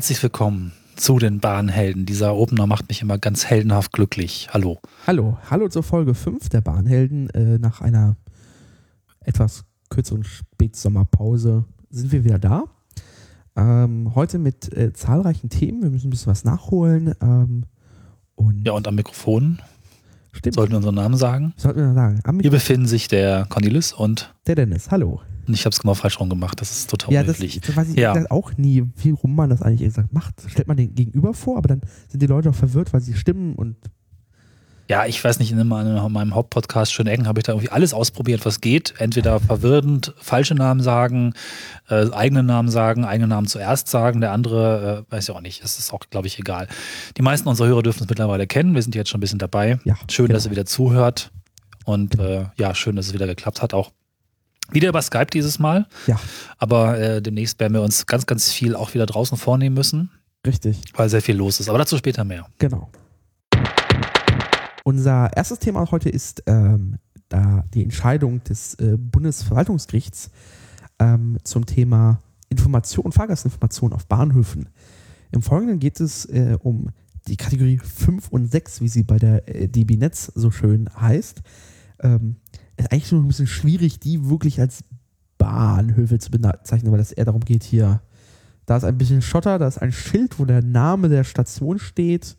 herzlich willkommen zu den Bahnhelden. Dieser Opener macht mich immer ganz heldenhaft glücklich. Hallo. Hallo, hallo zur Folge 5 der Bahnhelden. Äh, nach einer etwas kürzeren Spätsommerpause sind wir wieder da. Ähm, heute mit äh, zahlreichen Themen. Wir müssen ein bisschen was nachholen. Ähm, und Ja, und am Mikrofon stimmt. sollten wir unseren Namen sagen. Sollten wir sagen. Hier befinden sich der Cornelis und, der Dennis, hallo. Und ich habe es genau falsch rum gemacht. Das ist total Ja, das, unhöflich. das weiß ich Ja. auch nie, wie rum man das eigentlich gesagt macht. Stellt man den Gegenüber vor, aber dann sind die Leute auch verwirrt, weil sie stimmen und Ja, ich weiß nicht, in meinem, in meinem Hauptpodcast Schöne Ecken habe ich da irgendwie alles ausprobiert, was geht. Entweder verwirrend falsche Namen sagen, äh, eigene Namen sagen, eigene Namen zuerst sagen, der andere äh, weiß ja auch nicht. Es ist auch, glaube ich, egal. Die meisten unserer Hörer dürfen es mittlerweile kennen. Wir sind jetzt schon ein bisschen dabei. ja. Schön, genau. dass ihr wieder zuhört. Und äh, ja, schön, dass es wieder geklappt hat. Auch wieder über Skype dieses Mal. Ja. Aber äh, demnächst werden wir uns ganz, ganz viel auch wieder draußen vornehmen müssen, Richtig. weil sehr viel los ist. Aber dazu später mehr. Genau. Unser erstes Thema heute ist ähm, da die Entscheidung des äh, Bundesverwaltungsgerichts ähm, zum Thema Information, Fahrgastinformation auf Bahnhöfen. Im Folgenden geht es äh, um die Kategorie 5 und 6, wie sie bei der äh, DB Netz so schön heißt. Ähm, ist eigentlich nur ein bisschen schwierig, die wirklich als Bahnhöfe zu bezeichnen, weil es eher darum geht, hier, da ist ein bisschen Schotter, da ist ein Schild, wo der Name der Station steht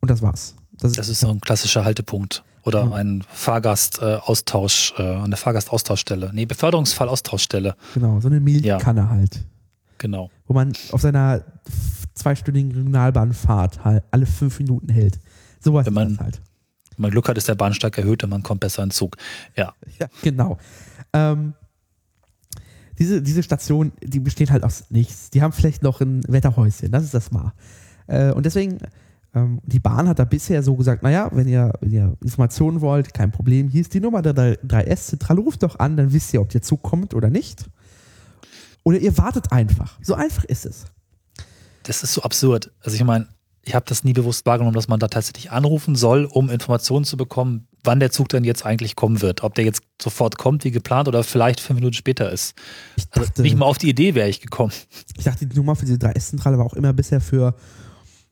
und das war's. Das ist, Das ist so ein klassischer Haltepunkt oder Ja. ein Fahrgastaustausch, äh, eine Fahrgastaustauschstelle. Nee, Beförderungsfallaustauschstelle. genau, so eine Milchkanne halt, Genau. wo man auf seiner zweistündigen Regionalbahnfahrt halt alle fünf Minuten hält. Sowas Wenn man- ist das halt. Wenn man Glück hat, ist der Bahnsteig erhöht und man kommt besser in Zug. Ja. Ja, genau. Ähm, diese, diese Station, die besteht halt aus nichts. Die haben vielleicht noch ein Wetterhäuschen, das ist das mal. Äh, und deswegen, ähm, die Bahn hat da bisher so gesagt, naja, wenn ihr, wenn ihr Informationen wollt, kein Problem, hier ist die Nummer der 3S-Zentrale, ruft doch an, dann wisst ihr, ob der Zug kommt oder nicht. Oder ihr wartet einfach. So einfach ist es. Das ist so absurd. Also ich meine, ich habe das nie bewusst wahrgenommen, dass man da tatsächlich anrufen soll, um Informationen zu bekommen, wann der Zug denn jetzt eigentlich kommen wird. Ob der jetzt sofort kommt, wie geplant, oder vielleicht fünf Minuten später ist. Ich Also dachte, nicht mal auf die Idee wäre ich gekommen. ich dachte, die Nummer für diese 3S-Zentrale war auch immer bisher für,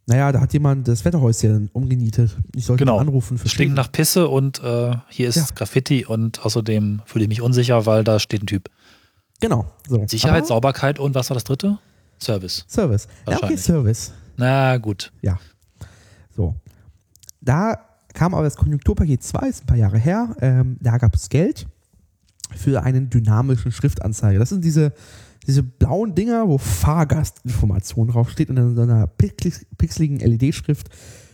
naja, da hat jemand das Wetterhäuschen umgenietet. Ich sollte Genau. anrufen. für stinkt nach Pisse und äh, hier ist Ja. Graffiti und außerdem fühle ich mich unsicher, weil da steht ein Typ. Genau. So. Sicherheit, Aber Sauberkeit und was war das dritte? Service. Service. Ja, okay. Service. Na gut. So. Da kam aber das Konjunkturpaket 2, ist ein paar Jahre her. Ähm, da gab es Geld für einen dynamischen Schriftanzeiger. Das sind diese, diese blauen Dinger, wo Fahrgastinformation draufsteht und in so einer pixel- pixeligen LED-Schrift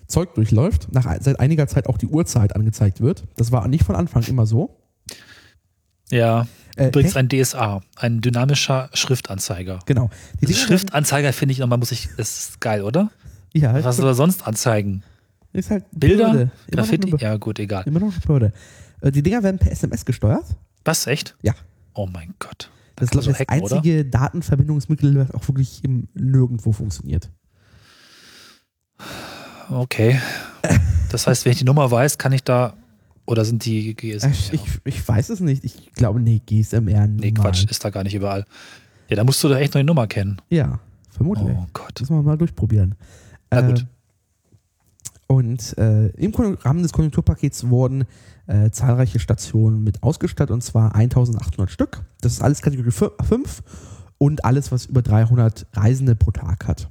Zeug durchläuft. Nach, seit einiger Zeit auch die Uhrzeit angezeigt wird. Das war nicht von Anfang immer so. Ja, Äh, übrigens ein DSA, ein dynamischer Schriftanzeiger. genau. Dinger Schriftanzeiger finde ich nochmal, muss ich, das ist geil, oder? ja, Was soll er sonst anzeigen? ist halt Bilder? Graffiti? Ja, gut, egal. Immer noch eine Behörde. Äh, Die Dinger werden per SMS gesteuert. Was, echt? Ja. Oh mein Gott. Das ist, glaube ich, das hacken, oder? einzige Datenverbindungsmittel, das auch wirklich im Nirgendwo funktioniert. Okay. Das heißt, wenn ich die Nummer weiß, kann ich da, oder sind die GSM? Äh, Ich, ich, weiß es nicht. Ich glaube, nee, GSMR nee. Quatsch, ist da gar nicht überall. Ja, da musst du da echt noch die Nummer kennen. Ja, vermutlich. Oh Gott. Das müssen wir mal durchprobieren. Na gut. Äh, und äh, im Rahmen des Konjunkturpakets wurden äh, zahlreiche Stationen mit ausgestattet, und zwar 1800 Stück. Das ist alles Kategorie 5 und alles, was über 300 Reisende pro Tag hat.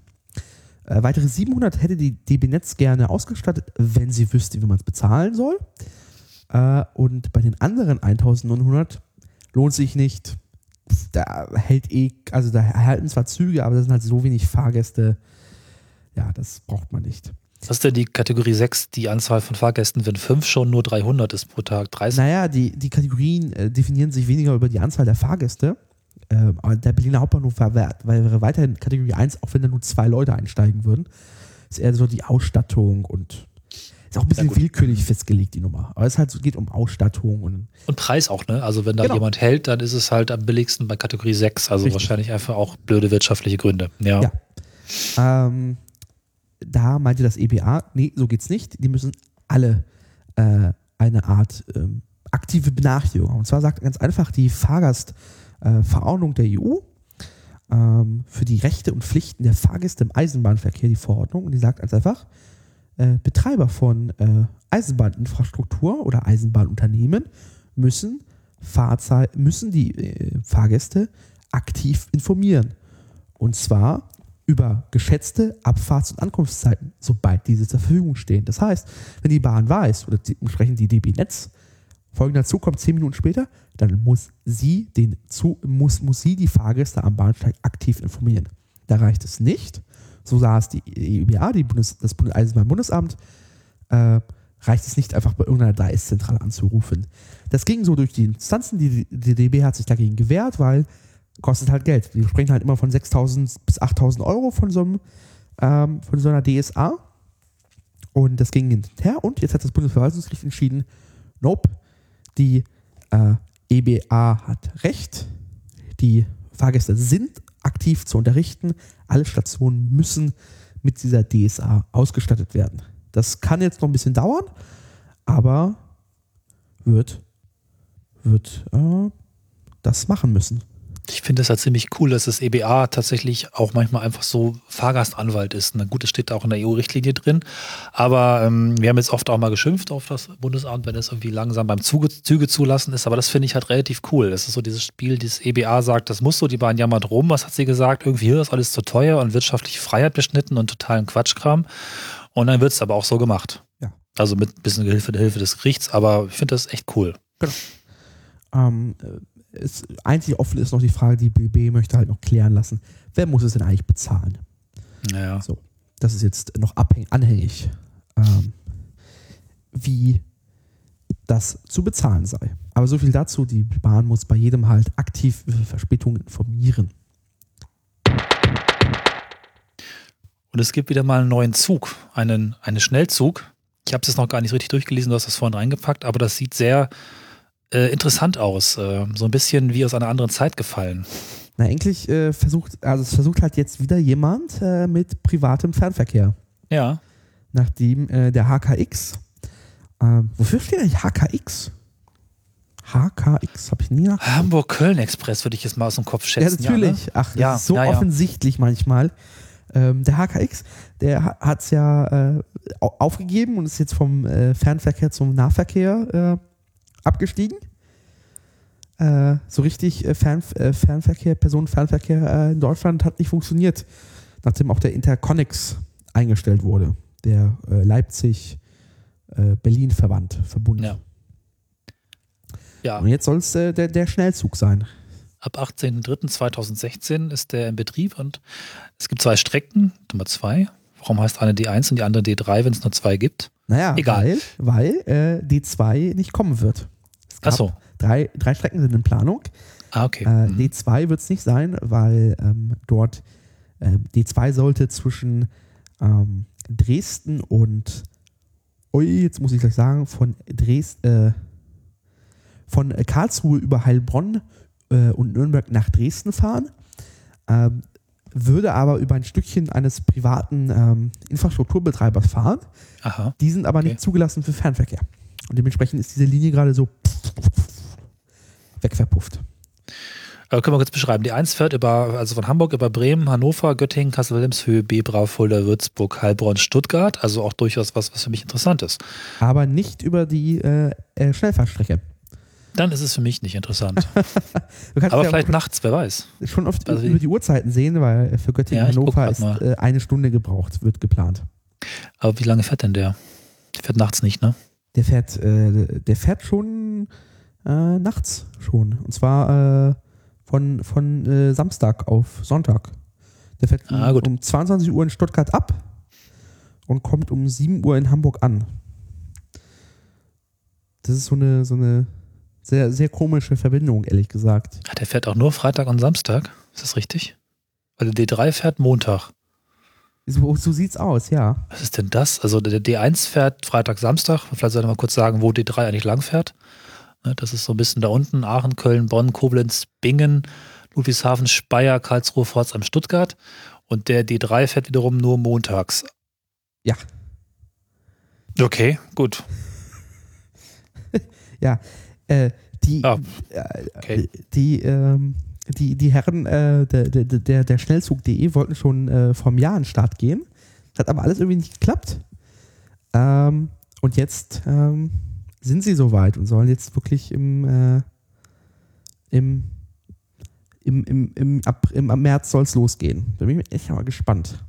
Äh, weitere 700 hätte die DB Netz gerne ausgestattet, wenn sie wüsste, wie man es bezahlen soll. Äh, und bei den anderen 1900 lohnt sich nicht. Da hält eh, also da erhalten zwar Züge, aber da sind halt so wenig Fahrgäste. Ja, das braucht man nicht. Was ist denn die Kategorie 6, die Anzahl von Fahrgästen, wenn 5 schon nur 300 ist pro Tag? 30? Naja, die, die Kategorien äh, definieren sich weniger über die Anzahl der Fahrgäste. Ähm, aber der Berliner Hauptbahnhof wäre weiterhin Kategorie 1, auch wenn da nur zwei Leute einsteigen würden. Ist eher so die Ausstattung und ist auch ein bisschen Ja, willkürlich festgelegt, die Nummer. Aber es halt so, geht um Ausstattung und Und Preis auch, ne? Also wenn da Genau. jemand hält, dann ist es halt am billigsten bei Kategorie 6. Also Richtig. wahrscheinlich einfach auch blöde wirtschaftliche Gründe. Ja. Ja. Ähm, da meinte das EBA, nee, so geht's nicht. Die müssen alle äh, eine Art ähm, aktive Benachrichtigung. Und zwar sagt ganz einfach die Fahrgastverordnung der EU ähm, für die Rechte und Pflichten der Fahrgäste im Eisenbahnverkehr, die Verordnung, und die sagt ganz einfach, äh, Betreiber von äh, Eisenbahninfrastruktur oder Eisenbahnunternehmen müssen, Fahrzei müssen die äh, Fahrgäste aktiv informieren. Und zwar über geschätzte Abfahrts- und Ankunftszeiten, sobald diese zur Verfügung stehen. Das heißt, wenn die Bahn weiß oder die, entsprechend die DB Netz folgender Zug kommt zehn Minuten später, dann muss sie den Zug, muss, muss sie die Fahrgäste am Bahnsteig aktiv informieren. Da reicht es nicht. So es die EBA, die Bundes, das Eisenbahnbundesamt, äh, reicht es nicht einfach bei irgendeiner 3S-Zentrale anzurufen. Das ging so durch die Instanzen, die, die DB hat sich dagegen gewehrt, weil kostet halt Geld. Wir sprechen halt immer von 6.000 bis 8.000 Euro von so, einem, ähm, von so einer DSA. Und das ging hinterher und jetzt hat das Bundesverwaltungsgericht entschieden, nope, die äh, EBA hat recht, die Fahrgäste sind aktiv zu unterrichten, alle Stationen müssen mit dieser DSA ausgestattet werden. Das kann jetzt noch ein bisschen dauern, aber wird, wird äh, das machen müssen. Ich finde es halt ziemlich cool, dass das EBA tatsächlich auch manchmal einfach so Fahrgastanwalt ist. Na gut, das steht da auch in der EU-Richtlinie drin. Aber ähm, wir haben jetzt oft auch mal geschimpft auf das Bundesamt, wenn es irgendwie langsam beim Zuge, Züge zulassen ist. Aber das finde ich halt relativ cool. Das ist so dieses Spiel, dieses EBA sagt, das muss so, die Bahn jammert rum. Was hat sie gesagt? Irgendwie hier ist alles zu teuer und wirtschaftliche Freiheit beschnitten und totalen Quatschkram. Und dann wird es aber auch so gemacht. Ja. Also mit ein bisschen Hilfe der Hilfe des Gerichts. Aber ich finde das echt cool. Genau. Ähm, es, einzig offen ist noch die Frage, die BB möchte halt noch klären lassen, wer muss es denn eigentlich bezahlen? Ja. So, das ist jetzt noch abhängig, anhängig, ähm, wie das zu bezahlen sei. Aber so viel dazu, die Bahn muss bei jedem halt aktiv über Verspätungen informieren. Und es gibt wieder mal einen neuen Zug, einen, einen Schnellzug. Ich habe es jetzt noch gar nicht richtig durchgelesen, du hast das vorhin reingepackt, aber das sieht sehr äh, interessant aus. Äh, so ein bisschen wie aus einer anderen Zeit gefallen. Na, eigentlich äh, versucht, also es versucht halt jetzt wieder jemand äh, mit privatem Fernverkehr. Ja. Nachdem äh, der HKX, wofür steht eigentlich HKX? HKX, habe ich nie nach. Hamburg-Köln-Express würde ich jetzt mal aus dem Kopf schätzen. Ja, natürlich. Ja, ne? Ach, Ja, so ja, offensichtlich manchmal. Ähm, der HKX, der hat es ja äh, au- aufgegeben und ist jetzt vom äh, Fernverkehr zum Nahverkehr äh, abgestiegen. Äh, so richtig äh, Fern, äh, Fernverkehr, Personenfernverkehr äh, in Deutschland hat nicht funktioniert, nachdem auch der Interconnex eingestellt wurde, der äh, Leipzig-Berlin-Verband, Verbund. Ja. Ja, Und jetzt soll es der, der Schnellzug sein. ab 18.03.2016 ist der in Betrieb und es gibt zwei Strecken, Nummer zwei. Warum heißt eine D1 und die andere D3, wenn es nur zwei gibt? Naja, Egal. weil, weil äh, D2 nicht kommen wird. Es Ach so. Drei, drei Strecken sind in Planung. Ah, okay. Äh, Mhm. D2 wird es nicht sein, weil ähm, dort ähm, D2 sollte zwischen ähm, Dresden und ui, jetzt muss ich gleich sagen, von Dresden, äh, von Karlsruhe über Heilbronn äh, und Nürnberg nach Dresden fahren. Ähm, würde aber über ein Stückchen eines privaten ähm, Infrastrukturbetreibers fahren. Aha. Die sind aber Okay. nicht zugelassen für Fernverkehr. Und dementsprechend ist diese Linie gerade so wegverpufft. Äh, können wir kurz beschreiben. Die 1 fährt über, also von Hamburg über Bremen, Hannover, Göttingen, Kassel-Wilhelmshöhe, Bebra, Fulda, Würzburg, Heilbronn, Stuttgart. Also auch durchaus was, was für mich interessant ist. Aber nicht über die äh, äh, Schnellfahrstrecke. Dann ist es für mich nicht interessant. Aber ja vielleicht nachts, wer weiß. schon oft also über die Uhrzeiten sehen, weil für Göttingen Ja, Hannover ist mal. äh, eine Stunde gebraucht, wird geplant. Aber wie lange fährt denn der? Der fährt nachts nicht, ne? Der fährt, äh, der fährt schon äh, nachts schon. Und zwar äh, von, von äh, Samstag auf Sonntag. Der fährt Ah, um, um 22 Uhr in Stuttgart ab und kommt um 7 Uhr in Hamburg an. Das ist so eine, so eine sehr, sehr komische Verbindung, ehrlich gesagt. Ah, Der fährt auch nur Freitag und Samstag. Ist das richtig? Weil der D3 fährt Montag. So, so sieht's aus, ja. Was ist denn das? Also der D1 fährt Freitag, Samstag. Vielleicht sollte man kurz sagen, wo D3 eigentlich lang fährt. Ne, Das ist so ein bisschen da unten. Aachen, Köln, Bonn, Koblenz, Bingen, Ludwigshafen, Speyer, Karlsruhe, Pforzheim, Stuttgart. Und der D3 fährt wiederum nur montags. Ja. Okay, gut. Ja, äh, die, Ah, äh, okay. die, ähm, die, die Herren äh, der, der, der, Schnellzug.de wollten schon äh, einem Jahr an den Start gehen. Hat aber alles irgendwie nicht geklappt. Ähm, und jetzt ähm, sind sie soweit und sollen jetzt wirklich im, äh, im, im, im, im, ab, im, am März soll es losgehen. Da bin ich echt mal gespannt.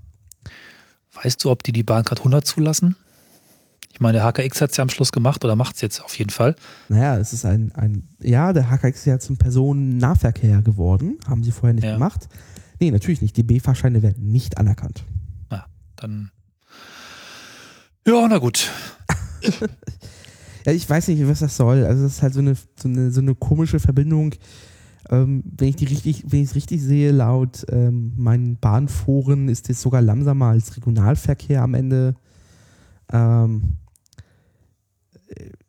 Weißt du, ob die die Bahncard 100 zulassen? Ich meine, der HKX hat es ja am Schluss gemacht oder macht es jetzt auf jeden Fall. Naja, es ist ein, ein ja, der HKX ist ja zum Personennahverkehr geworden. Haben sie vorher nicht Ja. gemacht. Nee, natürlich nicht. Die B-Fahrscheine werden nicht anerkannt. Dann. Ja, na gut. Ja, ich weiß nicht, was das soll. Also das ist halt so eine, so eine, so eine komische Verbindung. Ähm, wenn ich die richtig, wenn ich es richtig sehe, laut ähm, meinen Bahnforen ist es sogar langsamer als Regionalverkehr am Ende. Ähm, äh,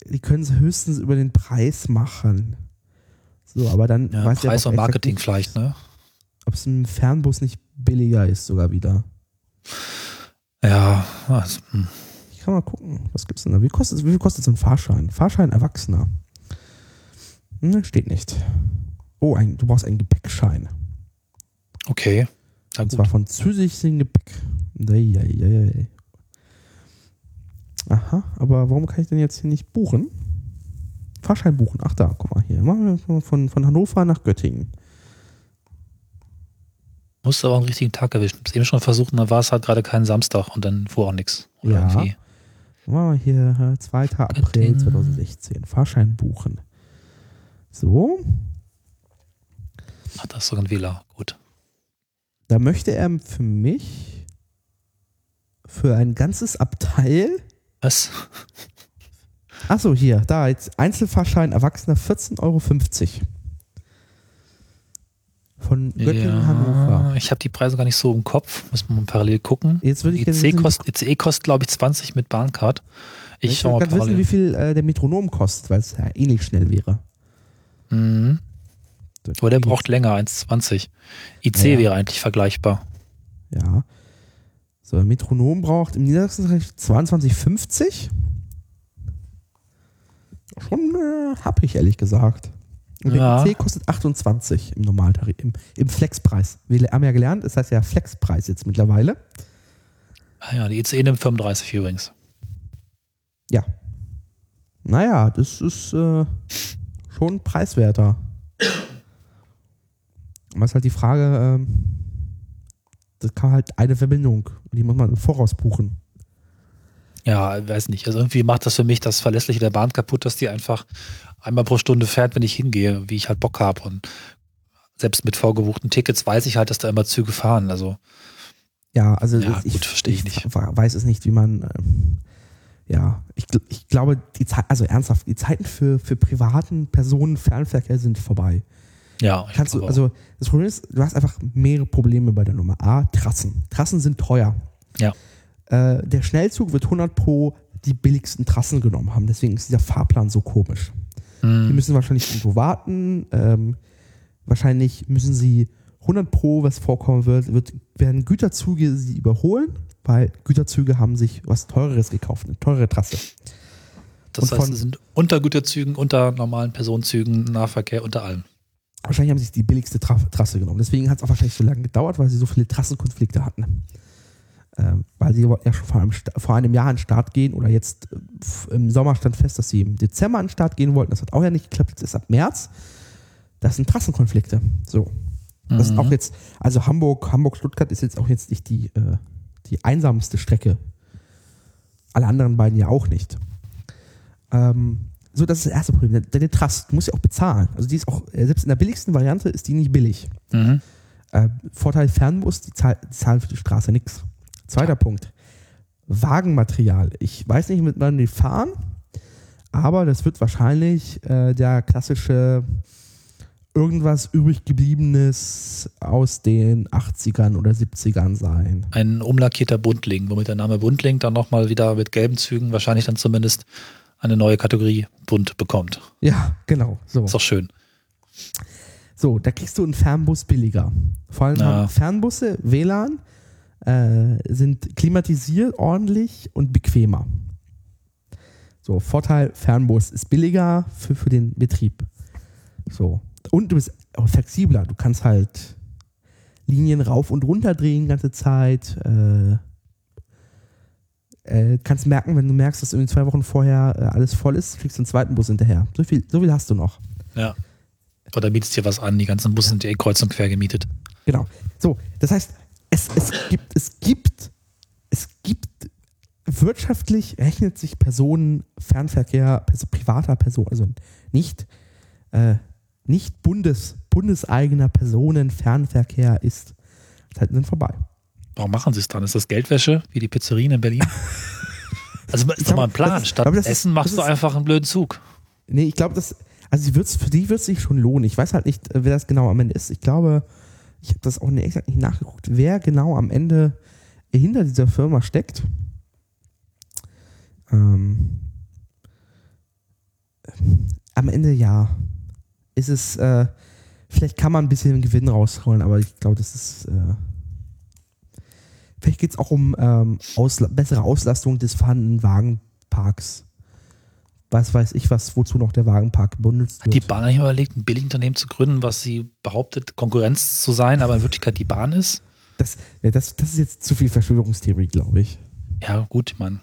die können es höchstens über den Preis machen. So, aber dann Ja, weiß Preis aber und Marketing nicht, vielleicht, ne? Ob es im Fernbus nicht billiger ist, sogar wieder. Ja, also, hm. Ich kann mal gucken, was gibt's denn da? Wie, kostet, wie viel kostet so ein Fahrschein? Fahrschein Erwachsener. Hm, steht nicht. Oh, ein, du brauchst einen Gepäckschein. okay. Und zwar von zusätzlichem Gepäck. Eieieiei. Aha, aber warum kann ich denn jetzt hier nicht buchen? Fahrschein buchen. Ach da, guck mal hier. Machen wir von, von Hannover nach Göttingen. Musst aber einen richtigen Tag erwischen. Hab's eben schon versucht, und dann war es halt gerade kein Samstag und dann fuhr auch nichts. Ja. irgendwie. Machen wir hier äh, 2. April Göttingen. 2016. Fahrschein buchen. So, Ach, das ist sogar ein Wähler. Gut. Da möchte er für mich für ein ganzes Abteil. Was? Achso, hier, da, jetzt Einzelfahrschein Erwachsener 14,50 Euro. Von Göttingen, Hannover. ich habe die Preise gar nicht so im Kopf. Muss man mal parallel gucken. Jetzt würde ich ICE kostet, ICE kostet glaube ich, 20 mit Bahncard. Ich ich schau mal wissen, wie viel äh, der Metronom kostet, weil es ja ähnlich schnell wäre. Mhm. Aber der braucht länger, 1,20. IC Ja. wäre eigentlich vergleichbar. Ja. So, Metronom braucht im Niedersachsenrecht 22,50. Schon äh, hab ich ehrlich gesagt. Und Ja. der IC kostet 28 im Normaltarif, im, im Flexpreis. Wir haben ja gelernt, es heißt ja Flexpreis jetzt mittlerweile. Ah ja, die ICE nimmt 35 übrigens. Ja. Naja, das ist äh, schon preiswerter. Aber ist halt die Frage, ähm, das kann halt eine Verbindung und die muss man im Voraus buchen. Ja, weiß nicht. Also irgendwie macht das für mich das Verlässliche der Bahn kaputt, dass die einfach einmal pro Stunde fährt, wenn ich hingehe, wie ich halt Bock habe. Und selbst mit vorgebuchten Tickets weiß ich halt, dass da immer Züge fahren. Also Ja, also Ja, das- gut, verstehe ich nicht. weiß es nicht, wie man ähm, ja, ich, ich glaube, die Zeit, also ernsthaft, die Zeiten für, für privaten Personenfernverkehr sind vorbei. Ja, ich Kannst du, also das Problem ist, du hast einfach mehrere Probleme bei der Nummer. A, Trassen. Trassen sind teuer. Ja. Äh, der Schnellzug wird 100 pro die billigsten Trassen genommen haben. Deswegen ist dieser Fahrplan so komisch. Die Hm, müssen wahrscheinlich irgendwo warten. Ähm, wahrscheinlich müssen sie 100 pro, was vorkommen wird, wird, werden Güterzüge sie überholen, weil Güterzüge haben sich was Teureres gekauft, eine teure Trasse. das und heißt, es sind unter Güterzügen, unter normalen Personenzügen, Nahverkehr, unter allem. Wahrscheinlich haben sie sich die billigste Tra Trasse genommen. Deswegen hat es auch wahrscheinlich so lange gedauert, weil sie so viele Trassenkonflikte hatten. Ähm, weil sie ja schon vor einem, vor einem Jahr an den Start gehen oder jetzt äh, im Sommer stand fest, dass sie im Dezember an den Start gehen wollten. Das hat auch ja nicht geklappt. Jetzt ist ab März. Das sind Trassenkonflikte. So. Das ist Mhm. auch jetzt, also Hamburg, Hamburg-Stuttgart ist jetzt auch jetzt nicht die, äh, die einsamste Strecke. Alle anderen beiden ja auch nicht. Ähm, so, das ist das erste Problem. Deine Trasse, du musst ja auch bezahlen. Also die ist auch, äh, selbst in der billigsten Variante ist die nicht billig. Mhm. Äh, Vorteil Fernbus, die, zahl, die zahlen für die Straße nichts. Zweiter Punkt. Wagenmaterial. Ich weiß nicht, mit wann die fahren, aber das wird wahrscheinlich äh, der klassische irgendwas übrig gebliebenes aus den 80ern oder 70ern sein. Ein umlackierter Buntling, womit der Name Buntling dann nochmal wieder mit gelben Zügen wahrscheinlich dann zumindest eine neue Kategorie bunt bekommt. Ja, genau. So. Ist doch schön. So, da kriegst du einen Fernbus billiger. Vor allem Ja. Fernbusse, WLAN, äh, sind klimatisiert, ordentlich und bequemer. So, Vorteil, Fernbus ist billiger für, für den Betrieb. So. Und du bist auch flexibler. Du kannst halt Linien rauf und runter drehen ganze Zeit. Äh, äh, kannst merken, wenn du merkst, dass irgendwie zwei Wochen vorher äh, alles voll ist, fliegst du einen zweiten Bus hinterher. So viel, so viel hast du noch. Ja. Oder bietest dir was an, die ganzen Busse sind ja eh kreuz und quer gemietet. Genau. So, das heißt, es, es gibt, es gibt, es gibt wirtschaftlich rechnet sich Personenfernverkehr, also privater Person, also nicht, äh, nicht Bundes, bundeseigener Personenfernverkehr ist Zeiten vorbei. Warum machen sie es dann? Ist das Geldwäsche, wie die Pizzerien in Berlin? Also ist doch mal ein Plan. Statt aber das ist- Essen machst du einfach einen blöden Zug. Nee, ich glaube, das, also wird's, für die wird es sich schon lohnen. Ich weiß halt nicht, äh, wer das genau am Ende ist. Ich glaube, ich habe das auch nicht exakt nicht nachgeguckt, wer genau am Ende hinter dieser Firma steckt. Ähm, am Ende ja. Ist es, äh, vielleicht kann man ein bisschen Gewinn rausholen, aber ich glaube, das ist. Äh, vielleicht geht es auch um ähm, Ausla bessere Auslastung des vorhandenen Wagenparks was weiß ich, was, wozu noch der Wagenpark benutzt wird. Die Bahn hat nicht überlegt, ein Billigunternehmen zu gründen, was sie behauptet, Konkurrenz zu sein, aber in Wirklichkeit die Bahn ist. Das, ja, das, das ist jetzt zu viel Verschwörungstheorie, glaube ich. Ja, gut, meine,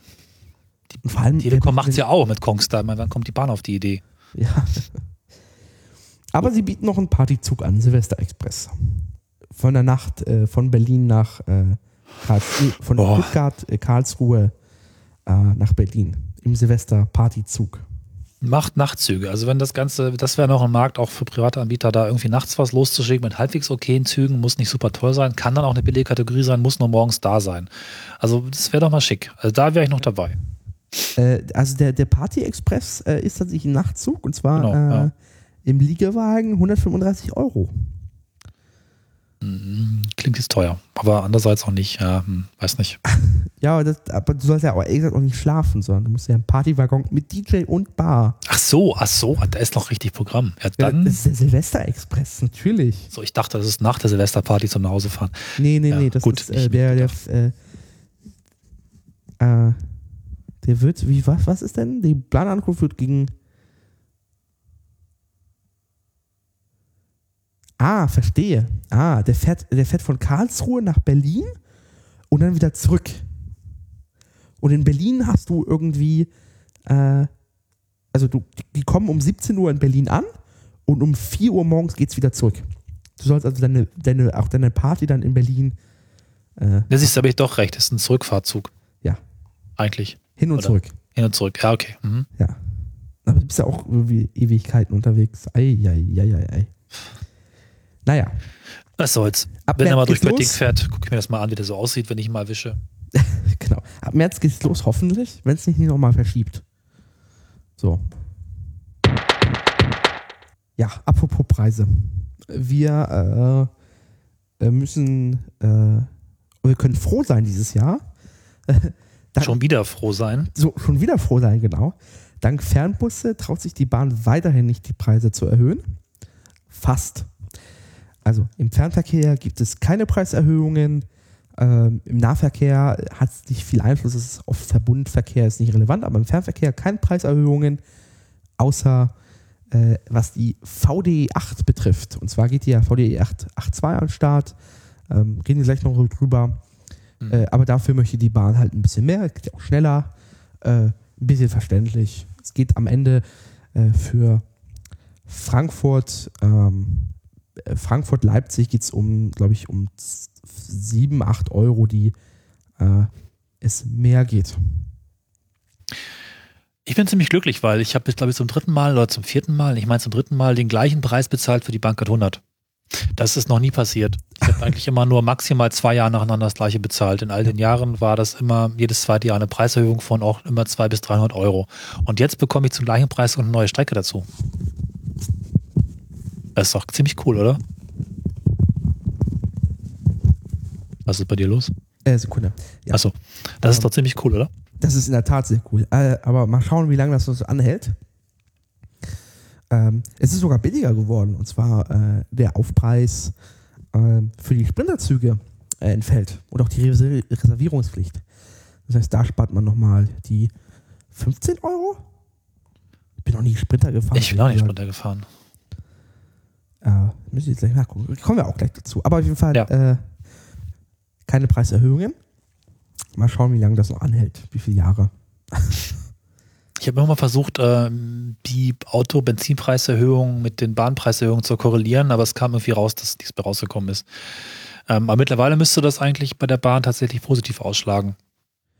Und vor allem, Telekom macht es ja auch mit Kongstar. Meine, wann kommt die Bahn auf die Idee? Ja. Aber sie bieten noch einen Partyzug an, Silvester Express. Von der Nacht äh, von Berlin nach äh, Von Boah. Stuttgart, äh, Karlsruhe äh, nach Berlin. Im Silvester Partyzug. Macht Nachtzüge. Also wenn das Ganze, das wäre noch ein Markt auch für private Anbieter, da irgendwie nachts was loszuschicken mit halbwegs okayen Zügen, muss nicht super toll sein, kann dann auch eine billige Kategorie sein, muss nur morgens da sein. Also das wäre doch mal schick. Also da wäre ich noch dabei. Äh, also der, der Party Express äh, ist tatsächlich ein Nachtzug und zwar Genau, äh, ja. im Liegewagen 135 Euro. Mhm, Klingt jetzt teuer, aber andererseits auch nicht, ja, hm, weiß nicht. Ja, aber, das, aber du sollst ja auch ehrlich gesagt auch nicht schlafen, sondern du musst ja einen Partywaggon mit DJ und Bar. Ach so, ach so, da ist noch richtig Programm. Ja, dann, das ist der Silvester Express, natürlich. so ich dachte, das ist nach der Silvesterparty zum Nachhausefahren. Nee, nee, Ja, nee, das gut, ist äh, ich- der, der, äh, äh, der wird, wie, was, was ist denn? Die Planankunft wird gegen. Ah, verstehe. Ah, der fährt, der fährt von Karlsruhe nach Berlin und dann wieder zurück. Und in Berlin hast du irgendwie, äh, also du, die kommen um 17 Uhr in Berlin an und um 4 Uhr morgens geht's wieder zurück. Du sollst also deine, deine, auch deine Party dann in Berlin äh, Das ist, da bin ich doch recht, das ist ein Zurückfahrtzug. Ja. Eigentlich. hin und Oder? zurück. Hin und zurück. Ja, okay. Mhm. Ja. Aber du bist ja auch irgendwie Ewigkeiten unterwegs. Ei, ei, ei, ei, ei. Naja, Was soll's. Ab wenn er März mal durch Göttingen fährt, gucke ich mir das mal an, wie der so aussieht, wenn ich ihn mal wische. genau. Ab März geht's los, hoffentlich, wenn es nicht nochmal verschiebt. So. Ja, apropos Preise. Wir äh, äh, müssen, äh, wir können froh sein dieses Jahr. Dank- Schon wieder froh sein. so schon wieder froh sein, genau. Dank Fernbusse traut sich die Bahn weiterhin nicht, die Preise zu erhöhen. Fast. Also im Fernverkehr gibt es keine Preiserhöhungen. Ähm, Im Nahverkehr hat es nicht viel Einfluss. Es ist auf Verbundverkehr ist nicht relevant, aber im Fernverkehr keine Preiserhöhungen, außer äh, was die VDE 8 betrifft. Und zwar geht die ja VDE 8 8.2 an den Start. Ähm, reden wir gleich noch drüber. Mhm. Äh, aber dafür möchte die Bahn halt ein bisschen mehr, geht ja auch schneller, äh, ein bisschen verständlich. Es geht am Ende äh, für Frankfurt, ähm, äh, Frankfurt-Leipzig geht es um, glaube ich, um 7, 8 Euro, die äh, es mehr geht. Ich bin ziemlich glücklich, weil ich habe jetzt, glaube ich, zum dritten Mal oder zum vierten Mal, ich meine zum dritten Mal, den gleichen Preis bezahlt für die Bankert 100. Das ist noch nie passiert. Ich habe eigentlich immer nur maximal zwei Jahre nacheinander das gleiche bezahlt. In all den Jahren war das immer jedes zweite Jahr eine Preiserhöhung von auch immer 200 bis 300 Euro. Und jetzt bekomme ich zum gleichen Preis und eine neue Strecke dazu. Das ist doch ziemlich cool, oder? Was ist bei dir los? Äh, Sekunde. Ja. Achso, das ist doch ziemlich cool, oder? Das ist in der Tat sehr cool. Äh, aber mal schauen, wie lange das so anhält. Ähm, es ist sogar billiger geworden. Und zwar äh, der Aufpreis ähm, für die Sprinterzüge äh, entfällt. Und auch die Reser Reservierungspflicht. Das heißt, da spart man nochmal die 15 Euro bin noch nie Sprinter gefahren. Ich bin auch nicht Sprinter gefahren. Äh, müssen wir jetzt gleich nachgucken. Kommen wir auch gleich dazu. Aber auf jeden Fall Ja. äh, keine Preiserhöhungen. Mal schauen, wie lange das noch anhält. Wie viele Jahre. Ich habe immer mal versucht, ähm, die Auto-Benzinpreiserhöhung mit den Bahnpreiserhöhungen zu korrelieren, aber es kam irgendwie raus, dass nichts mehr rausgekommen ist. Ähm, aber mittlerweile müsste das eigentlich bei der Bahn tatsächlich positiv ausschlagen.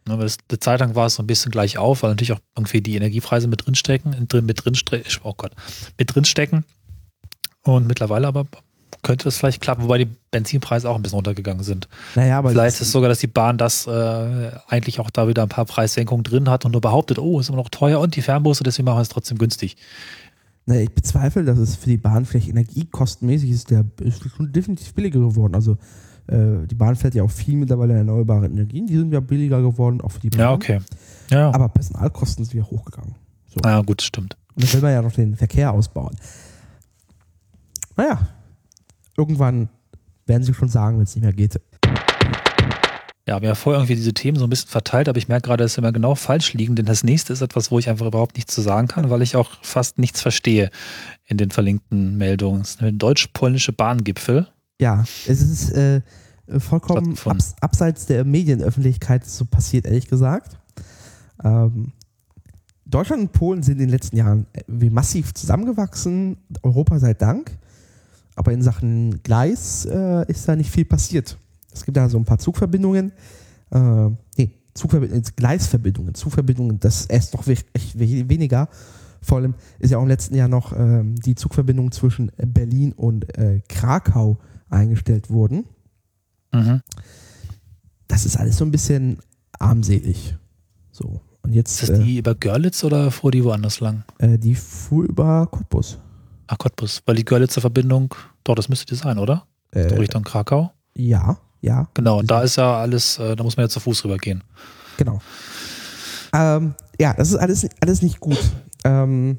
Ne, weil das, eine Zeit lang war es so ein bisschen gleich auf, weil natürlich auch irgendwie die Energiepreise mit drinstecken, in- drin, mit drinstecken, oh Gott, mit drinstecken. Und mittlerweile aber könnte das vielleicht klappen, wobei die Benzinpreise auch ein bisschen runtergegangen sind. Naja, aber Vielleicht ist es sogar, dass die Bahn das äh, eigentlich auch da wieder ein paar Preissenkungen drin hat und nur behauptet, oh, ist immer noch teuer und die Fernbusse, deswegen machen wir es trotzdem günstig. Na, ich bezweifle, dass es für die Bahn vielleicht energiekostenmäßig ist. Der ist schon definitiv billiger geworden. Also äh, die Bahn fährt ja auch viel mittlerweile erneuerbare Energien. Die sind ja billiger geworden, auch für die Bahn. Ja, okay. Ja, Aber Personalkosten sind wieder hochgegangen. So. ja gut, stimmt. Und dann will man ja noch den Verkehr ausbauen. Naja, irgendwann werden sie schon sagen, wenn es nicht mehr geht. Ja, wir haben ja vorher irgendwie diese Themen so ein bisschen verteilt, aber ich merke gerade, dass sie immer genau falsch liegen, denn das nächste ist etwas, wo ich einfach überhaupt nichts zu sagen kann, weil ich auch fast nichts verstehe in den verlinkten Meldungen. Es ist ein deutsch-polnische Bahngipfel. Ja, es ist äh, vollkommen abs abseits der Medienöffentlichkeit so passiert, ehrlich gesagt. Ähm, Deutschland und Polen sind in den letzten Jahren äh, wie massiv zusammengewachsen, Europa sei Dank. Aber in Sachen Gleis äh, ist da nicht viel passiert. Es gibt da so ein paar Zugverbindungen, äh, nee, Zugverbindungen, Gleisverbindungen, Zugverbindungen, das ist noch echt we weniger. Vor allem ist ja auch im letzten Jahr noch ähm, die Zugverbindung zwischen Berlin und äh, Krakau eingestellt wurden. Mhm. Das ist alles so ein bisschen armselig. So. Und jetzt, Ist das äh, die über Görlitz oder fuhr die woanders lang? äh, die fuhr über Cottbus. Ach Cottbus, weil die Görlitzer Verbindung, doch, das müsste die sein, oder? Äh, Richtung Krakau. ja, ja, Genau, da ist ja alles, äh, da muss man ja zu Fuß rübergehen. genau. Ähm, ja, das ist alles, alles nicht gut. Ähm,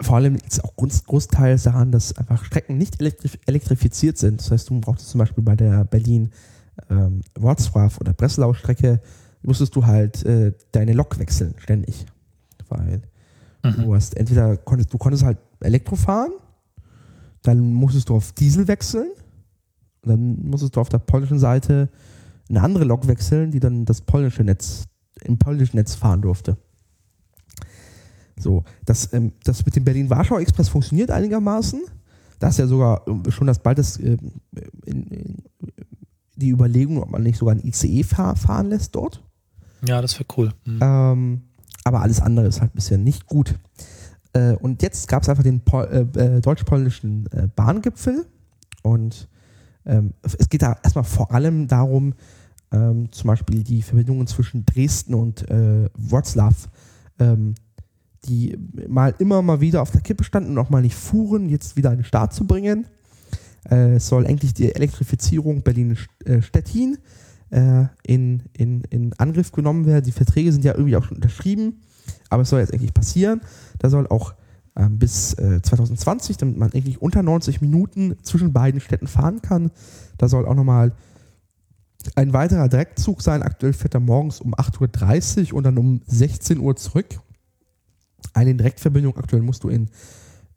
vor allem liegt es auch groß, großteils daran, dass einfach Strecken nicht elektrif elektrifiziert sind. Das heißt, du brauchst zum Beispiel bei der Berlin ähm, Wrocław oder Breslau Strecke musstest du halt äh, deine Lok wechseln ständig, weil Mhm. Du hast entweder konntest, du konntest halt Elektro fahren, dann musstest du auf Diesel wechseln dann musstest du auf der polnischen Seite eine andere Lok wechseln, die dann das polnische Netz, im polnischen Netz fahren durfte. So, das, ähm, das mit dem Berlin-Warschau-Express funktioniert einigermaßen. Da ist ja sogar ähm, schon das bald das, ähm, in, in, die Überlegung, ob man nicht sogar ein ICE fahr, fahren lässt dort. Ja, das wäre cool. Mhm. Ähm, aber alles andere ist halt bisher nicht gut. Äh, und jetzt gab es einfach den äh, äh, deutsch-polnischen äh, Bahngipfel. Und ähm, es geht da erstmal vor allem darum, ähm, zum Beispiel die Verbindungen zwischen Dresden und äh, Wroclaw, ähm, die mal immer mal wieder auf der Kippe standen und auch mal nicht fuhren, jetzt wieder an den Start zu bringen. Äh, es soll endlich die Elektrifizierung Berlin-Stettin äh, in, in, in Angriff genommen werden. Die Verträge sind ja irgendwie auch schon unterschrieben, aber es soll jetzt endlich passieren. Da soll auch ähm, bis äh, 2020, damit man eigentlich unter 90 Minuten zwischen beiden Städten fahren kann, da soll auch nochmal ein weiterer Direktzug sein. Aktuell fährt er morgens um 8.30 Uhr und dann um 16 Uhr zurück. Eine Direktverbindung. Aktuell musst du in,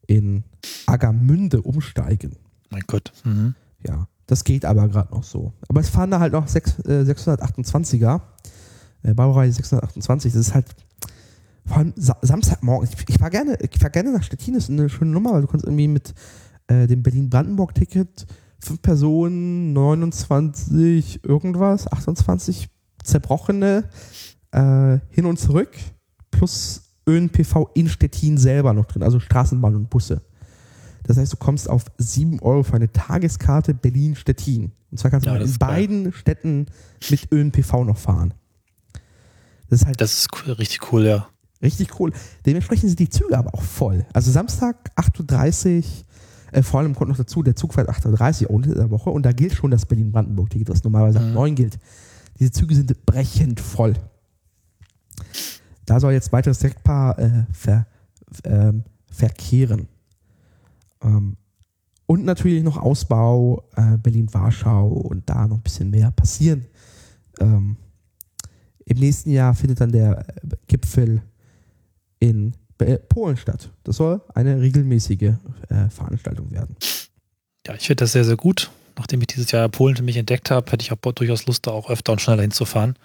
in Agamünde umsteigen. Mein Gott. Mhm. Ja, das geht aber gerade noch so. Aber es fahren da halt noch sechs- äh, 628er. Äh, Baureihe 628. Das ist halt vor allem Sa Samstagmorgen. Ich, ich fahre gerne, ich fahr gerne nach Stettin. Das ist eine schöne Nummer, weil du kannst irgendwie mit äh, dem Berlin-Brandenburg-Ticket fünf Personen, 29 irgendwas, 28 zerbrochene äh, hin und zurück plus ÖNPV in Stettin selber noch drin, also Straßenbahn und Busse. Das heißt, du kommst auf 7 Euro für eine Tageskarte Berlin-Stettin. Und zwar kannst du Ja, in ist geil. beiden Städten mit ÖNPV noch fahren. Das ist halt Das ist cool, richtig cool, ja. richtig cool. Dementsprechend sind die Züge aber auch voll. Also Samstag 8.30 Uhr, äh, vor allem kommt noch dazu, der Zug fährt 8.30 Uhr unter der Woche und da gilt schon das Berlin-Brandenburg-Ticket, was normalerweise ab Mhm. 9 gilt. Diese Züge sind brechend voll. Da soll jetzt weiteres Direktpaar äh, ver, ähm, verkehren. Ähm, und natürlich noch Ausbau äh, Berlin-Warschau und da noch ein bisschen mehr passieren. Ähm, Im nächsten Jahr findet dann der äh, Gipfel in Polen statt. Das soll eine regelmäßige äh, Veranstaltung werden. Ja, ich finde das sehr, sehr gut. Nachdem ich dieses Jahr Polen für mich entdeckt habe, hätte ich auch durchaus Lust, da auch öfter und schneller hinzufahren.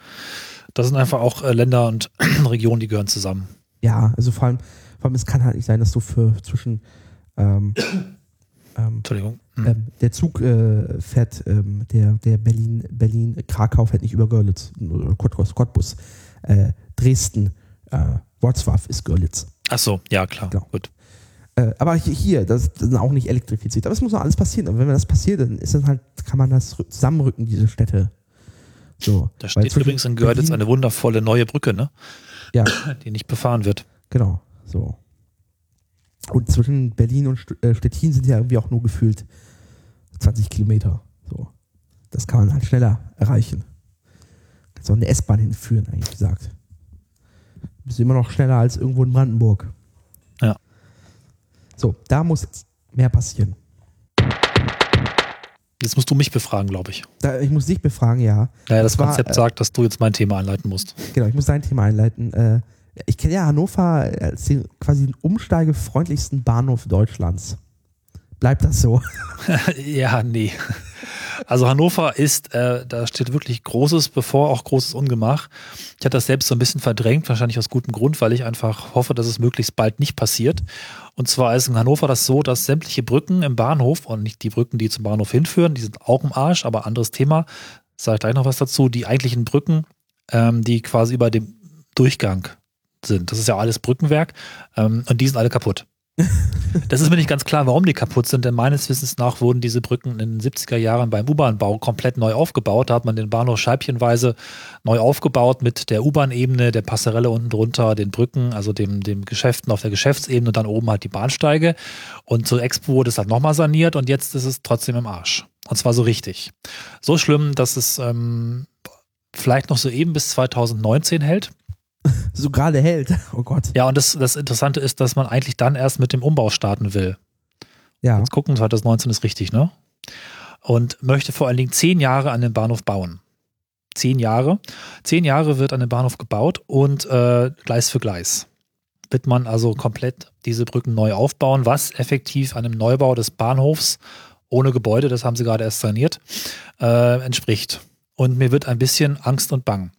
Das sind einfach auch äh, Länder und Regionen, die gehören zusammen. Ja, also vor allem, vor allem, es kann halt nicht sein, dass du für zwischen ähm, ähm, Entschuldigung. Hm. ähm, der Zug äh, fährt, ähm, der, der Berlin, Berlin, Krakau fährt nicht über Görlitz, Cottbus, Cottbus. Äh, Dresden, äh, Wrocław ist Görlitz. Ach so, ja klar, Genau. gut. Äh, aber hier, das, das ist auch nicht elektrifiziert. Aber es muss noch alles passieren. Und wenn das passiert, dann ist dann halt, kann man das rü- zusammenrücken, diese Städte. So. Da steht übrigens in Görlitz Berlin- eine wundervolle neue Brücke, ne? Ja, die nicht befahren wird. genau. So. Und zwischen Berlin und äh, Stettin sind ja irgendwie auch nur gefühlt 20 Kilometer. So. Das kann man halt schneller erreichen. Kannst auch eine S-Bahn hinführen, eigentlich gesagt. Bist du immer noch schneller als irgendwo in Brandenburg. Ja. So, da muss jetzt mehr passieren. Jetzt musst du mich befragen, glaube ich. Da, ich muss dich befragen, ja. Ja, das war, Konzept äh, sagt, dass du jetzt mein Thema einleiten musst. Genau, ich muss dein Thema einleiten. Äh, ich kenne ja Hannover als den quasi den umsteigefreundlichsten Bahnhof Deutschlands. Bleibt das so? ja, nee. Also Hannover ist, äh, da steht wirklich Großes bevor, auch großes Ungemach. Ich hatte das selbst so ein bisschen verdrängt, wahrscheinlich aus gutem Grund, weil ich einfach hoffe, dass es möglichst bald nicht passiert. Und zwar ist in Hannover das so, dass sämtliche Brücken im Bahnhof und nicht die Brücken, die zum Bahnhof hinführen, die sind auch im Arsch, aber anderes Thema, sage ich gleich noch was dazu, die eigentlichen Brücken, ähm, die quasi über dem Durchgang sind. Das ist ja alles Brückenwerk ähm, und die sind alle kaputt. Das ist mir nicht ganz klar, warum die kaputt sind, denn meines Wissens nach wurden diese Brücken in den 70er Jahren beim U-Bahn-Bau komplett neu aufgebaut. Da hat man den Bahnhof scheibchenweise neu aufgebaut mit der U-Bahn-Ebene, der Passerelle unten drunter, den Brücken, also dem, dem Geschäften auf der Geschäftsebene und dann oben halt die Bahnsteige. Und zur Expo wurde es halt nochmal saniert und jetzt ist es trotzdem im Arsch. Und zwar so richtig. So schlimm, dass es ähm, vielleicht noch so eben bis 2019 hält. So gerade hält. Oh Gott. Ja, und das, das Interessante ist, dass man eigentlich dann erst mit dem Umbau starten will. Ja. Jetzt gucken, 2019 ist richtig, ne? Und möchte vor allen Dingen zehn Jahre an den Bahnhof bauen. Zehn Jahre. Zehn Jahre wird an den Bahnhof gebaut und äh, Gleis für Gleis. Wird man also komplett diese Brücken neu aufbauen, was effektiv einem Neubau des Bahnhofs ohne Gebäude, das haben sie gerade erst saniert, äh, entspricht. Und mir wird ein bisschen Angst und Bang.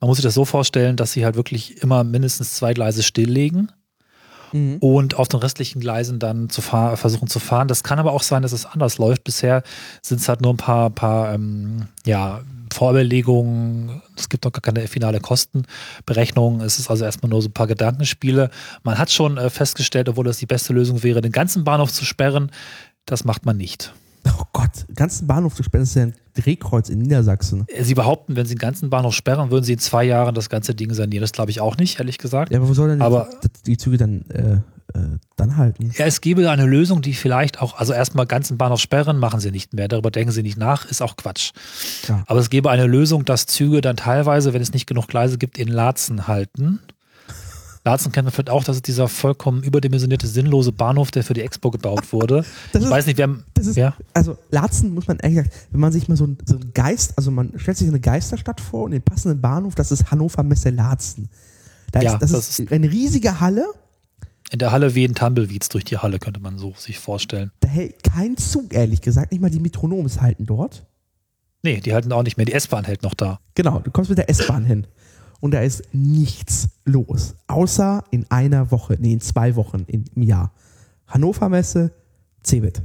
Man muss sich das so vorstellen, dass sie halt wirklich immer mindestens zwei Gleise stilllegen Mhm. und auf den restlichen Gleisen dann zu versuchen zu fahren. Das kann aber auch sein, dass es anders läuft. Bisher sind es halt nur ein paar, paar ähm, ja, Vorüberlegungen. Es gibt noch gar keine finale Kostenberechnung. Es ist also erstmal nur so ein paar Gedankenspiele. Man hat schon äh, festgestellt, obwohl das die beste Lösung wäre, den ganzen Bahnhof zu sperren. Das macht man nicht. Oh Gott, ganzen Bahnhof zu sperren, das ist ja ein Drehkreuz in Niedersachsen. Sie behaupten, wenn Sie den ganzen Bahnhof sperren, würden Sie in zwei Jahren das ganze Ding sanieren. Das glaube ich auch nicht, ehrlich gesagt. Ja, aber wo soll denn die- Aber- die Züge dann, äh, äh, dann halten? Ja, es gäbe eine Lösung, die vielleicht auch, also erstmal ganzen Bahnhof sperren, machen sie nicht mehr. Darüber denken sie nicht nach, ist auch Quatsch. Ja. Aber es gäbe eine Lösung, dass Züge dann teilweise, wenn es nicht genug Gleise gibt, in Laatzen halten. Laatzen kennt man vielleicht auch, das ist dieser vollkommen überdimensionierte, sinnlose Bahnhof, der für die Expo gebaut wurde. Das ich ist- weiß nicht, wer. Das ist, ja? also Laatzen muss man ehrlich gesagt, wenn man sich mal so, ein- so einen Geist, also man stellt sich eine Geisterstadt vor und den passenden Bahnhof, das ist Hannover Messe Laatzen. Da Ja, ist, das, das ist eine riesige Halle, In der Halle wehen Tumbleweeds durch die Halle, könnte man so sich vorstellen. da hält kein Zug, ehrlich gesagt, nicht mal die Metronoms halten dort. Nee, die halten auch nicht mehr. Die S-Bahn hält noch da. Genau, du kommst mit der S-Bahn hin und da ist nichts los, außer in einer Woche, nee, in zwei Wochen im Jahr. Hannover Messe, Cebit.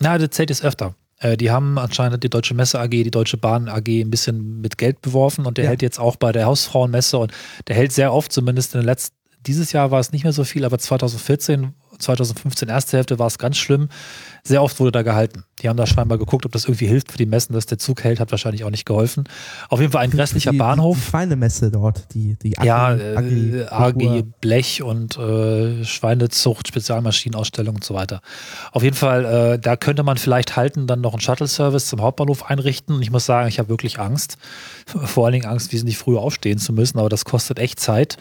Na, das zählt jetzt öfter. Äh, Die haben anscheinend die Deutsche Messe AG, die Deutsche Bahn AG ein bisschen mit Geld beworfen und der Ja. hält jetzt auch bei der Hausfrauenmesse und der hält sehr oft, zumindest in den letzten, dieses Jahr war es nicht mehr so viel, aber 2014, 2015, erste Hälfte war es ganz schlimm. Sehr oft wurde da gehalten. Die haben da scheinbar geguckt, ob das irgendwie hilft für die Messen, dass der Zug hält, hat wahrscheinlich auch nicht geholfen. Auf jeden Fall ein grässlicher die, Die, die Bahnhof. Schweinemesse dort, die, die Ja, Agri- äh, AG Blech und äh, Schweinezucht, Spezialmaschinenausstellung und so weiter. Auf jeden Fall, äh, da könnte man vielleicht halten, dann noch einen Shuttle-Service zum Hauptbahnhof einrichten. Und ich muss sagen, ich habe wirklich Angst. Vor allen Dingen Angst, wesentlich früher aufstehen zu müssen, aber das kostet echt Zeit.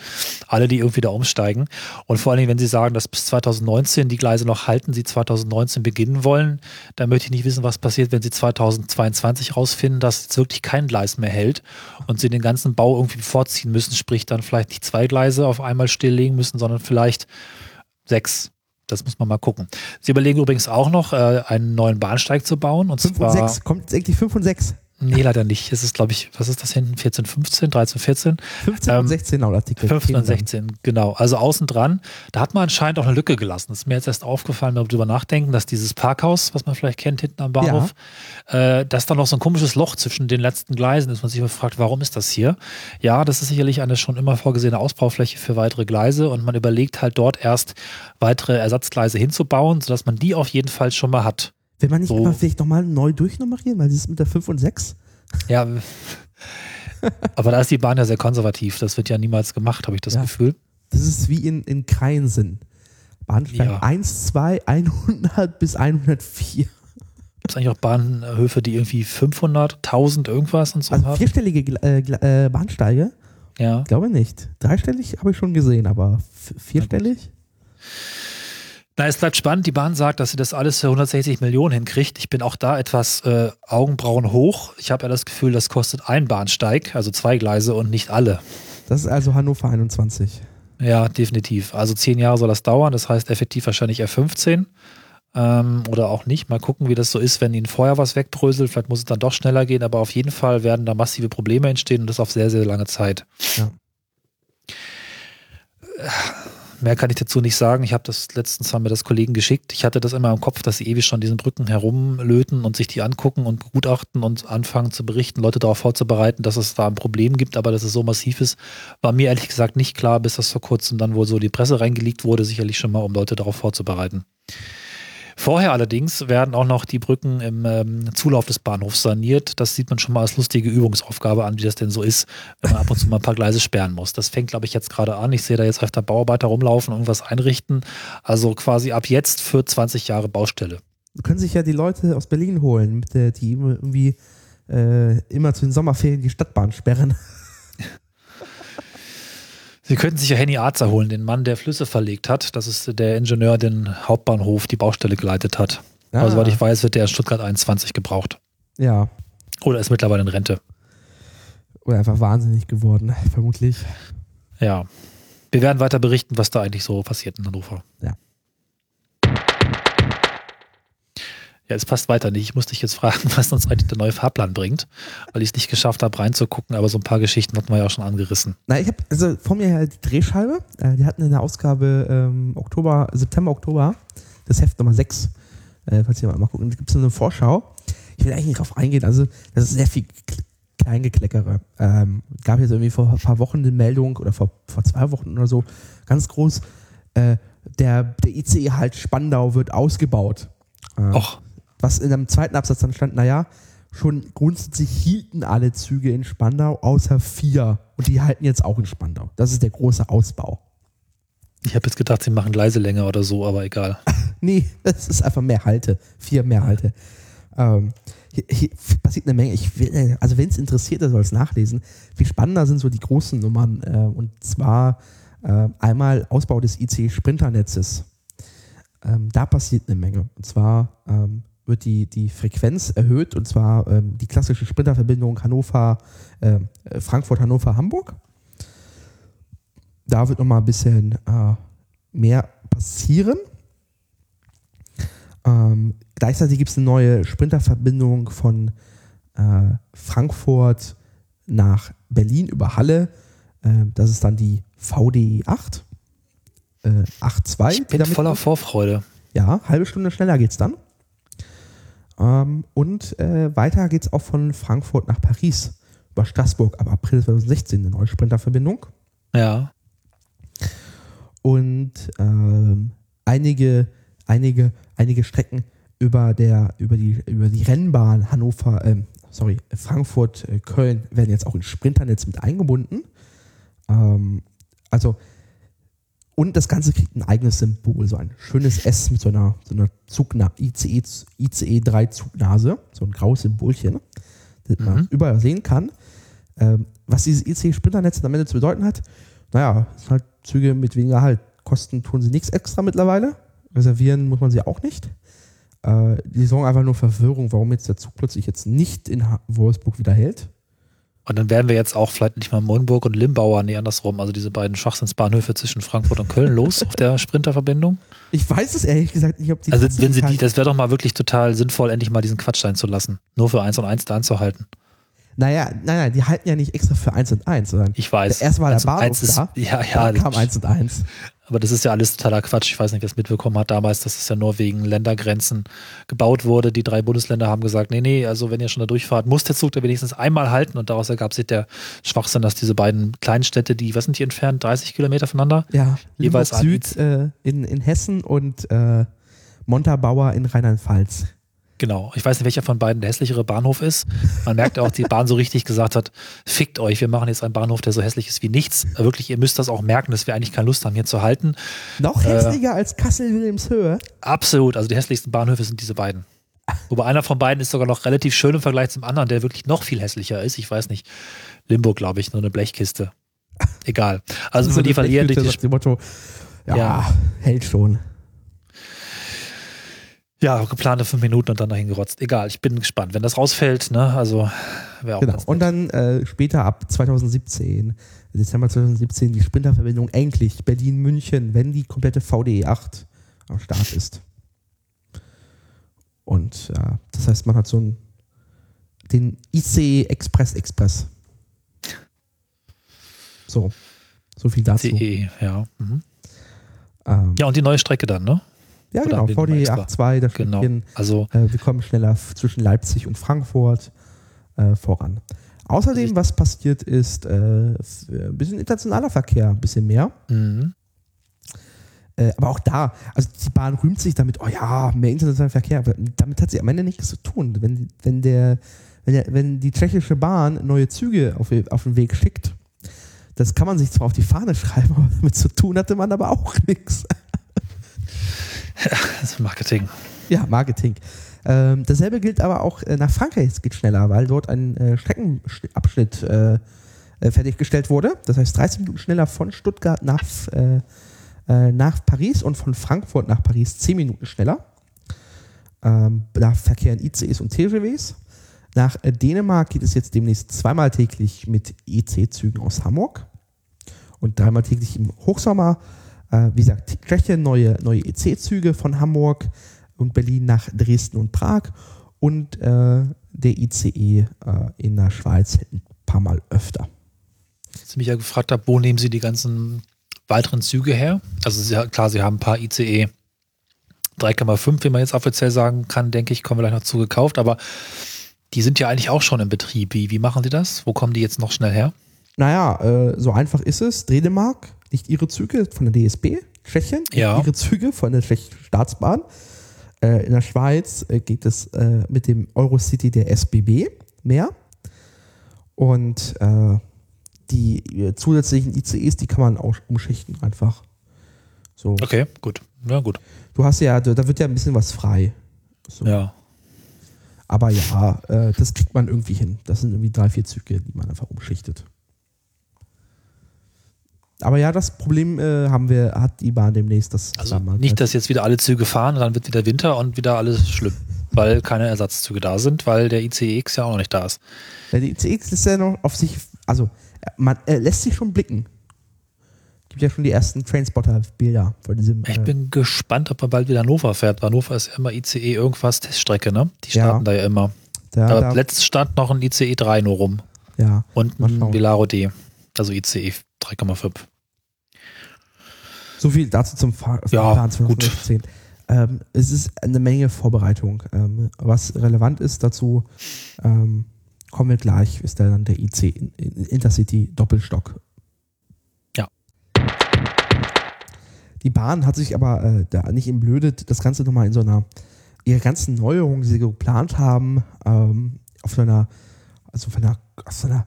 Alle, die irgendwie da umsteigen. Und vor allen Dingen, wenn Sie sagen, dass bis 2019 die Gleise noch halten, Sie 2019 beginnen wollen, dann möchte ich nicht wissen, was passiert, wenn sie 2022 rausfinden, dass jetzt wirklich kein Gleis mehr hält und sie den ganzen Bau irgendwie vorziehen müssen, sprich dann vielleicht nicht zwei Gleise auf einmal stilllegen müssen, sondern vielleicht sechs. Das muss man mal gucken. Sie überlegen übrigens auch noch, äh, einen neuen Bahnsteig zu bauen. Und 5 zwar, und 6, kommt jetzt eigentlich 5 und 6. Nee, leider nicht. Es ist, glaube ich, was ist das hinten? 14, 15, 13, 14? 15 Ähm, und 16 laut Artikel. 15 und Stehen 16, genau. Also außen dran. Da hat man anscheinend auch eine Lücke gelassen. Das ist mir jetzt erst aufgefallen, wenn wir drüber nachdenken, dass dieses Parkhaus, was man vielleicht kennt, hinten am Bahnhof, äh, dass da noch so ein komisches Loch zwischen den letzten Gleisen ist. Man sich immer fragt, warum ist das hier? Ja, das ist sicherlich eine schon immer vorgesehene Ausbaufläche für weitere Gleise und man überlegt halt dort erst weitere Ersatzgleise hinzubauen, sodass man die auf jeden Fall schon mal hat. Will man nicht So. immer vielleicht nochmal neu durchnummerieren, weil das ist mit der 5 und 6? Ja. Aber da ist die Bahn ja sehr konservativ. Das wird ja niemals gemacht, habe ich das Ja. Gefühl. Das ist wie in, in Kreinsinn. Bahnsteig Ja. 1, 2, 100 bis 104. Gibt es eigentlich auch Bahnhöfe, die irgendwie 500, 1000 irgendwas und so Also haben? vierstellige äh, äh, Bahnsteige? Ja. Ich glaube nicht. Dreistellig habe ich schon gesehen, aber vierstellig? Na, es bleibt spannend. Die Bahn sagt, dass sie das alles für 160 Millionen hinkriegt. Ich bin auch da etwas äh, Augenbrauen hoch. Ich habe ja das Gefühl, das kostet ein Bahnsteig, also zwei Gleise und nicht alle. Das ist also Hannover 21. Ja, definitiv. Also zehn Jahre soll das dauern. Das heißt effektiv wahrscheinlich R15 ähm, oder auch nicht. Mal gucken, wie das so ist, wenn ihnen vorher was wegbröselt. Vielleicht muss es dann doch schneller gehen, aber auf jeden Fall werden da massive Probleme entstehen und das auf sehr, sehr lange Zeit. Ja. Mehr kann ich dazu nicht sagen. Ich habe das letztens haben mir das Kollegen geschickt. Ich hatte das immer im Kopf, dass sie ewig schon diesen Brücken herumlöten und sich die angucken und begutachten und anfangen zu berichten, Leute darauf vorzubereiten, dass es da ein Problem gibt, aber dass es so massiv ist, war mir ehrlich gesagt nicht klar, bis das vor kurzem dann wohl so die Presse reingelegt wurde, sicherlich schon mal, um Leute darauf vorzubereiten. Vorher allerdings werden auch noch die Brücken im ähm, Zulauf des Bahnhofs saniert. Das sieht man schon mal als lustige Übungsaufgabe an, wie das denn so ist, wenn man ab und zu mal ein paar Gleise sperren muss. Das fängt, glaube ich, jetzt gerade an. Ich sehe da jetzt öfter Bauarbeiter rumlaufen irgendwas einrichten. Also quasi ab jetzt für 20 Jahre Baustelle. Können sich ja die Leute aus Berlin holen, die irgendwie äh, immer zu den Sommerferien die Stadtbahn sperren. Sie könnten sich ja Henny Arzer holen, den Mann, der Flüsse verlegt hat. Das ist der Ingenieur, den Hauptbahnhof, die Baustelle geleitet hat. Ah. Aber soweit ich weiß, wird der in Stuttgart 21 gebraucht. Ja, Oder ist mittlerweile in Rente. oder einfach wahnsinnig geworden, vermutlich. Ja. Wir werden weiter berichten, was da eigentlich so passiert in Hannover. Ja. Ja, es passt weiter nicht. Ich muss dich jetzt fragen, was uns eigentlich der neue Fahrplan bringt, weil ich es nicht geschafft habe, reinzugucken, aber so ein paar Geschichten hatten wir ja auch schon angerissen. Na, ich habe also vor mir ja die Drehscheibe. Äh, die hatten in der Ausgabe ähm, Oktober, September, Oktober, das Heft Nummer 6. Äh, falls ihr mal, gucken, da gibt es eine Vorschau. Ich will eigentlich nicht drauf eingehen. Also, das ist sehr viel Kleingekleckere. Ähm, gab jetzt irgendwie vor ein paar Wochen eine Meldung oder vor, vor zwei Wochen oder so, ganz groß, äh, der, der ICE halt Spandau wird ausgebaut. Äh, Och, was in einem zweiten Absatz dann stand, naja, schon grundsätzlich hielten alle Züge in Spandau, außer vier. Und die halten jetzt auch in Spandau. Das ist der große Ausbau. ich habe jetzt gedacht, sie machen leise länger oder so, aber egal. Nee, das ist einfach mehr Halte. Vier mehr Halte. Ähm, hier, hier passiert eine Menge. Ich will, also wenn es interessiert, der soll es nachlesen. Viel spannender sind so die großen Nummern. Äh, und zwar äh, einmal Ausbau des IC-Sprinternetzes. Ähm, da passiert eine Menge. Und zwar ähm, wird die, die Frequenz erhöht. Und zwar ähm, die klassische Sprinterverbindung Hannover, äh, Frankfurt, Hannover, Hamburg. Da wird nochmal ein bisschen äh, mehr passieren. Ähm, gleichzeitig gibt es eine neue Sprinterverbindung von äh, Frankfurt nach Berlin über Halle. Ähm, das ist dann die VDE 8. Äh, 8.2. Ich bin voller. Vorfreude. Ja, halbe Stunde schneller geht's dann. Ähm, und äh, weiter geht's auch von Frankfurt nach Paris über Straßburg ab April 2016 eine neue Sprinterverbindung. Ja. und ähm, einige, einige, einige Strecken über der, über die, über die Rennbahn Hannover, ähm, sorry, Frankfurt, äh, Köln werden jetzt auch ins Sprinternetz mit eingebunden. Ähm, also, und das Ganze kriegt ein eigenes Symbol, so ein schönes S mit so einer, so einer Zugna ICE, ICE 3 Zugnase, so ein graues Symbolchen, das man Mhm. überall sehen kann. Ähm, was dieses ICE-Sprinternetz am Ende zu bedeuten hat, naja, es sind halt Züge mit weniger Halt. Kosten tun sie nichts extra mittlerweile. Reservieren muss man sie auch nicht. Äh, die sorgen einfach nur Verwirrung, warum jetzt der Zug plötzlich jetzt nicht in Wolfsburg wieder hält. Und dann wären wir jetzt auch vielleicht nicht mal Monburg und Limbauer, nee, andersrum, also diese beiden Schwachsinnsbahnhöfe zwischen Frankfurt und Köln los auf der Sprinterverbindung. Ich weiß es ehrlich gesagt nicht, ob die. Also, wenn sie die, das wäre doch mal wirklich total sinnvoll, endlich mal diesen Quatsch sein zu lassen. Nur für eins und eins da anzuhalten. Naja, nein, nein, die halten ja nicht extra für 1 und 1, sondern Ich weiß. erst war der und Bahnhof eins ist, da, Ja, ja. dann kam 1 und 1. Aber das ist ja alles totaler Quatsch. Ich weiß nicht, wer es mitbekommen hat damals, dass es ja nur wegen Ländergrenzen gebaut wurde. Die drei Bundesländer haben gesagt, nee, nee, also wenn ihr schon da durchfahrt, muss der Zug da wenigstens einmal halten. Und daraus ergab sich der Schwachsinn, dass diese beiden kleinen Städte, die, was sind die entfernt, 30 Kilometer voneinander? Ja, Jeweils Limburg Süd äh, in, in Hessen und äh, Montabaur in Rheinland-Pfalz. Genau. Ich weiß nicht, welcher von beiden der hässlichere Bahnhof ist. Man merkt auch, die Bahn so richtig gesagt hat, fickt euch, wir machen jetzt einen Bahnhof, der so hässlich ist wie nichts. Wirklich, ihr müsst das auch merken, dass wir eigentlich keine Lust haben, hier zu halten. Noch Äh. hässlicher als Kassel-Wilhelmshöhe. Absolut. Also die hässlichsten Bahnhöfe sind diese beiden. Wobei einer von beiden ist sogar noch relativ schön im Vergleich zum anderen, der wirklich noch viel hässlicher ist. Ich weiß nicht. Limburg, glaube ich, nur eine Blechkiste. Egal. Also So für die verlieren durch dem Motto, ja, Ja. hält schon. Ja, geplante fünf Minuten und dann dahin gerotzt. Egal, ich bin gespannt. Wenn das rausfällt, ne, also wäre auch Genau. Und dann äh, später ab 2017, Dezember 2017, die Sprinterverbindung endlich Berlin-München, wenn die komplette VDE 8 am Start ist. Und ja, das heißt, man hat so einen, den IC Express Express. So, so viel dazu. CE, ja. Mhm. Ähm, Ja, und die neue Strecke dann, ne? Ja, oder genau, VDE extra? 8.2, da Genau. Stückchen. Also, Äh, wir kommen schneller zwischen Leipzig und Frankfurt äh, voran. Außerdem, Also was passiert ist, äh, äh, ein bisschen internationaler Verkehr, ein bisschen mehr. mhm. Äh, aber auch da, also die Bahn rühmt sich damit, oh ja, mehr internationaler Verkehr. Aber damit hat sie am Ende nichts zu tun. Wenn, wenn, der, wenn, der, wenn die tschechische Bahn neue Züge auf, auf den Weg schickt, das kann man sich zwar auf die Fahne schreiben, aber damit zu tun hatte man aber auch nichts. das ist Marketing. Ja, Marketing. Ähm, dasselbe gilt aber auch äh, nach Frankreich. Es geht schneller, weil dort ein äh, Streckenabschnitt äh, äh, fertiggestellt wurde. Das heißt 30 Minuten schneller von Stuttgart nach, äh, äh, nach Paris und von Frankfurt nach Paris 10 Minuten schneller. Ähm, da verkehren ICEs und TGWs. Nach Dänemark geht es jetzt demnächst zweimal täglich mit EC-Zügen aus Hamburg und dreimal täglich im Hochsommer. Äh, wie gesagt, Tschechien neue, neue EC-Züge von Hamburg und Berlin nach Dresden und Prag und äh, der ICE äh, in der Schweiz ein paar Mal öfter. Als ich mich ja gefragt habe, wo nehmen Sie die ganzen weiteren Züge her? Also Sie, klar, Sie haben ein paar ICE 3,5, wie man jetzt offiziell sagen kann, denke ich, kommen wir gleich noch zu gekauft, aber die sind ja eigentlich auch schon in Betrieb. Wie, wie machen Sie das? Wo kommen die jetzt noch schnell her? Naja, äh, so einfach ist es. Dänemark nicht ihre Züge von der DSB, Tschechien Ja. ihre Züge von der Tschechischen Staatsbahn. Äh, in der Schweiz äh, geht es äh, mit dem Eurocity der SBB mehr. Und äh, die äh, zusätzlichen ICEs, die kann man auch umschichten einfach. So. Okay, gut. Ja, gut. Du hast ja, da wird ja ein bisschen was frei. So. Ja. Aber ja, das kriegt man irgendwie hin. Das sind irgendwie drei, vier Züge, die man einfach umschichtet. Aber ja, das Problem äh, haben wir, hat die Bahn demnächst. Das Also nicht, dass jetzt wieder alle Züge fahren dann wird wieder Winter und wieder alles schlimm, weil keine Ersatzzüge da sind, weil der ICEX ja auch noch nicht da ist. Ja, die ICX ist ja noch auf sich, also man äh, lässt sich schon blicken. Gibt ja schon die ersten Trainspotter-Bilder von diesem. Ich äh, bin gespannt, ob er bald wieder Hannover fährt. Hannover ist ja immer ICE irgendwas Teststrecke, ne? Die Ja. starten da ja immer. da, Aber da, letztens stand noch ein ICE 3 nur rum ja, und ein. Velaro D, also ICE 3,5. So viel dazu zum Fahr Ja, gut. 2010. Ähm, es ist eine Menge Vorbereitung. Ähm, was relevant ist dazu, ähm, kommen wir gleich, ist dann der IC in- in- Intercity Doppelstock. Ja. Die Bahn hat sich aber äh, da nicht im Blöde das Ganze nochmal in so einer, ihre ganzen Neuerungen, die sie geplant haben, ähm, auf so einer, also auf einer, auf so einer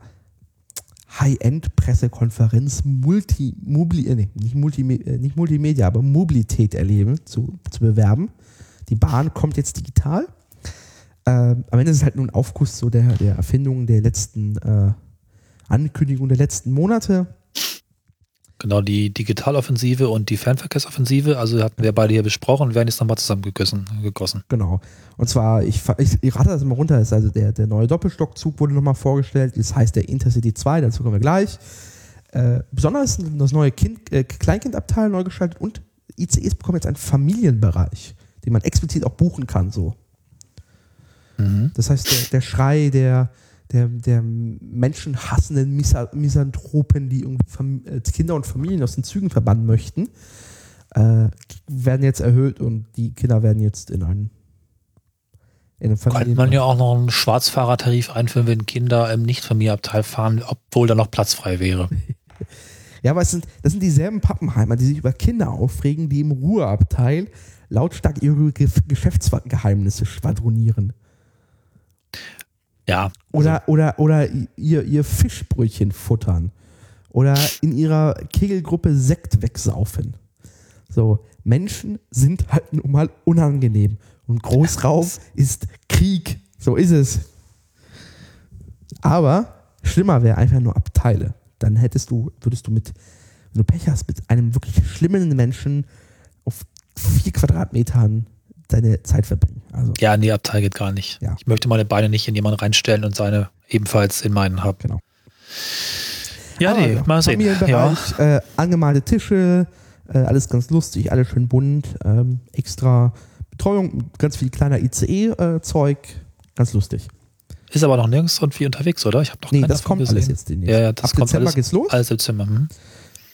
High-End-Pressekonferenz Multi, Mobli, äh, nee, nicht, Multi, äh, nicht Multimedia, aber Mobilität erleben, zu, zu bewerben. Die Bahn kommt jetzt digital. Ähm, am Ende ist es halt nur ein Aufguss so der, der Erfindungen der letzten äh, Ankündigungen der letzten Monate. Genau, die Digitaloffensive und die Fernverkehrsoffensive, also hatten wir beide hier besprochen und werden jetzt nochmal zusammengegossen. Gegossen. Genau. Und zwar, ich, ich, ich rate das mal runter, ist also der, der neue Doppelstockzug wurde nochmal vorgestellt, das heißt der Intercity 2, dazu kommen wir gleich. Äh, besonders das neue kind, äh, Kleinkindabteil neu gestaltet und ICEs bekommen jetzt einen Familienbereich, den man explizit auch buchen kann, so. Mhm. Das heißt, der, der Schrei der, der, der menschenhassenden Misa Misanthropen, die irgendwie äh, Kinder und Familien aus den Zügen verbannen möchten, äh, werden jetzt erhöht und die Kinder werden jetzt in einen in einem Könnte Familien man ja auch noch einen Schwarzfahrertarif einführen, wenn Kinder im Nicht-Familienabteil fahren, obwohl da noch Platz frei wäre. Ja, aber es sind, das sind dieselben Pappenheimer, die sich über Kinder aufregen, die im Ruheabteil lautstark ihre Ge Geschäftsgeheimnisse schwadronieren. Ja, Oder, oder, oder ihr, ihr Fischbrötchen futtern. Oder in ihrer Kegelgruppe Sekt wegsaufen. So, Menschen sind halt nun mal unangenehm. Und Großraum ist Krieg. So ist es. Aber schlimmer wäre einfach nur Abteile. Dann hättest du, würdest du mit, wenn du Pech hast, mit einem wirklich schlimmen Menschen auf vier Quadratmetern deine Zeit verbringen. Also, ja, nee, Abteil geht gar nicht. Ja. Ich möchte meine Beine nicht in jemanden reinstellen und seine ebenfalls in meinen haben. genau. Ja, Aber nee, mal sehen. Ja. Äh, angemalte Tische, äh, alles ganz lustig, alles schön bunt, ähm, extra Betreuung, ganz viel kleiner ICE-Zeug, ganz lustig. Ist aber noch nirgends irgendwie unterwegs, oder? Ich habe noch Nee, das kommt alles gesehen. jetzt demnächst. Ja, ja, das ab kommt Dezember alles, geht's los. alles Dezember. Hm.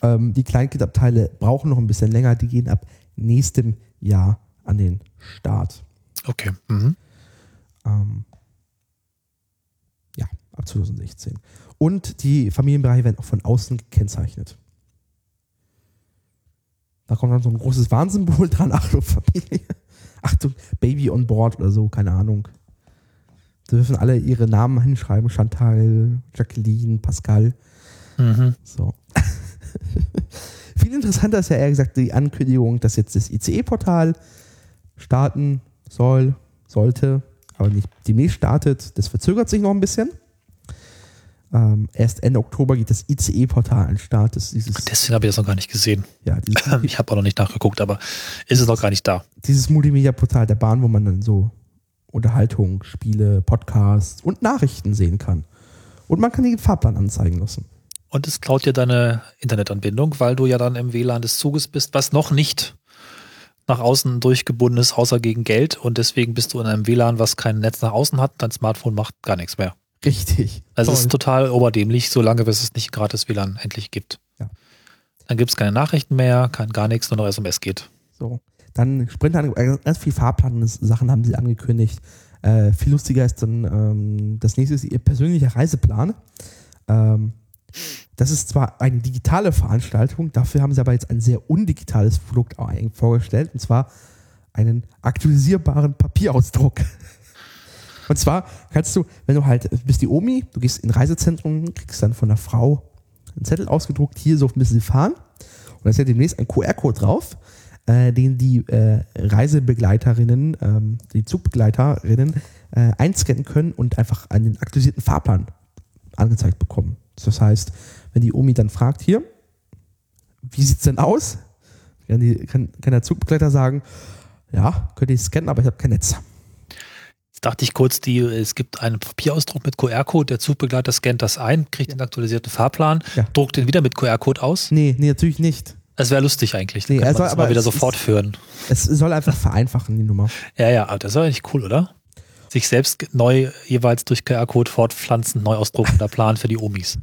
Ähm, die Kleinkindabteile brauchen noch ein bisschen länger, die gehen ab nächstem Jahr an den Start. Okay. Mhm. Ähm, ja, ab 2016. Und die Familienbereiche werden auch von außen gekennzeichnet. Da kommt dann so ein großes Warnsymbol dran. Achtung, Familie. Achtung, Baby on board oder so, keine Ahnung. Da dürfen alle ihre Namen hinschreiben. Chantal, Jacqueline, Pascal. Mhm. So. Viel interessanter ist ja eher gesagt die Ankündigung, dass jetzt das ICE-Portal starten soll, sollte, aber nicht demnächst startet. Das verzögert sich noch ein bisschen. Ähm, erst Ende Oktober geht das ICE-Portal an den Start. Das, dieses, Deswegen habe ich das noch gar nicht gesehen. ja, Ich habe auch noch nicht nachgeguckt, aber ist es noch gar nicht da. dieses Multimedia-Portal der Bahn, wo man dann so Unterhaltung, Spiele, Podcasts und Nachrichten sehen kann. Und man kann den Fahrplan anzeigen lassen. Und es klaut dir deine Internetanbindung, weil du ja dann im WLAN des Zuges bist, was noch nicht nach außen durchgebunden ist, außer gegen Geld. Und deswegen bist du in einem WLAN, was kein Netz nach außen hat. Dein Smartphone macht gar nichts mehr. Richtig. Also es ist total oberdämlich, solange bis es nicht gratis WLAN endlich gibt. Ja. Dann gibt es keine Nachrichten mehr, kein gar nichts, nur noch SMS geht. So. Dann Sprinter, äh, ganz viel Fahrplan-Sachen haben sie angekündigt. Äh, viel lustiger ist dann ähm, das nächste ist ihr persönlicher Reiseplan. Ähm, das ist zwar eine digitale Veranstaltung, dafür haben sie aber jetzt ein sehr undigitales Produkt vorgestellt, und zwar einen aktualisierbaren Papierausdruck. Und zwar kannst du, wenn du halt, bist die Omi, du gehst in Reisezentrum, kriegst dann von der Frau einen Zettel ausgedruckt, hier so müssen sie fahren. Und da ist ja demnächst ein QR-Code drauf, äh, den die äh, Reisebegleiterinnen, ähm, die Zugbegleiterinnen äh, einscannen können und einfach einen aktualisierten Fahrplan angezeigt bekommen. Das heißt, wenn die Omi dann fragt, hier, wie sieht's denn aus? Kann, die, kann, kann der Zugbegleiter sagen, ja, könnt ihr scannen, aber ich habe kein Netz. Jetzt dachte ich kurz, die, es gibt einen Papierausdruck mit QR-Code, der Zugbegleiter scannt das ein, kriegt den aktualisierten Fahrplan, Ja. druckt den wieder mit QR-Code aus. Nee, nee, natürlich nicht. Das wäre lustig eigentlich. Nee, man das aber mal wieder es so fortführen. Es soll einfach vereinfachen, die Nummer. Ja, ja, aber das ist eigentlich cool, oder? Sich selbst neu jeweils durch QR-Code fortpflanzen, neu ausdruckender Plan für die Omis.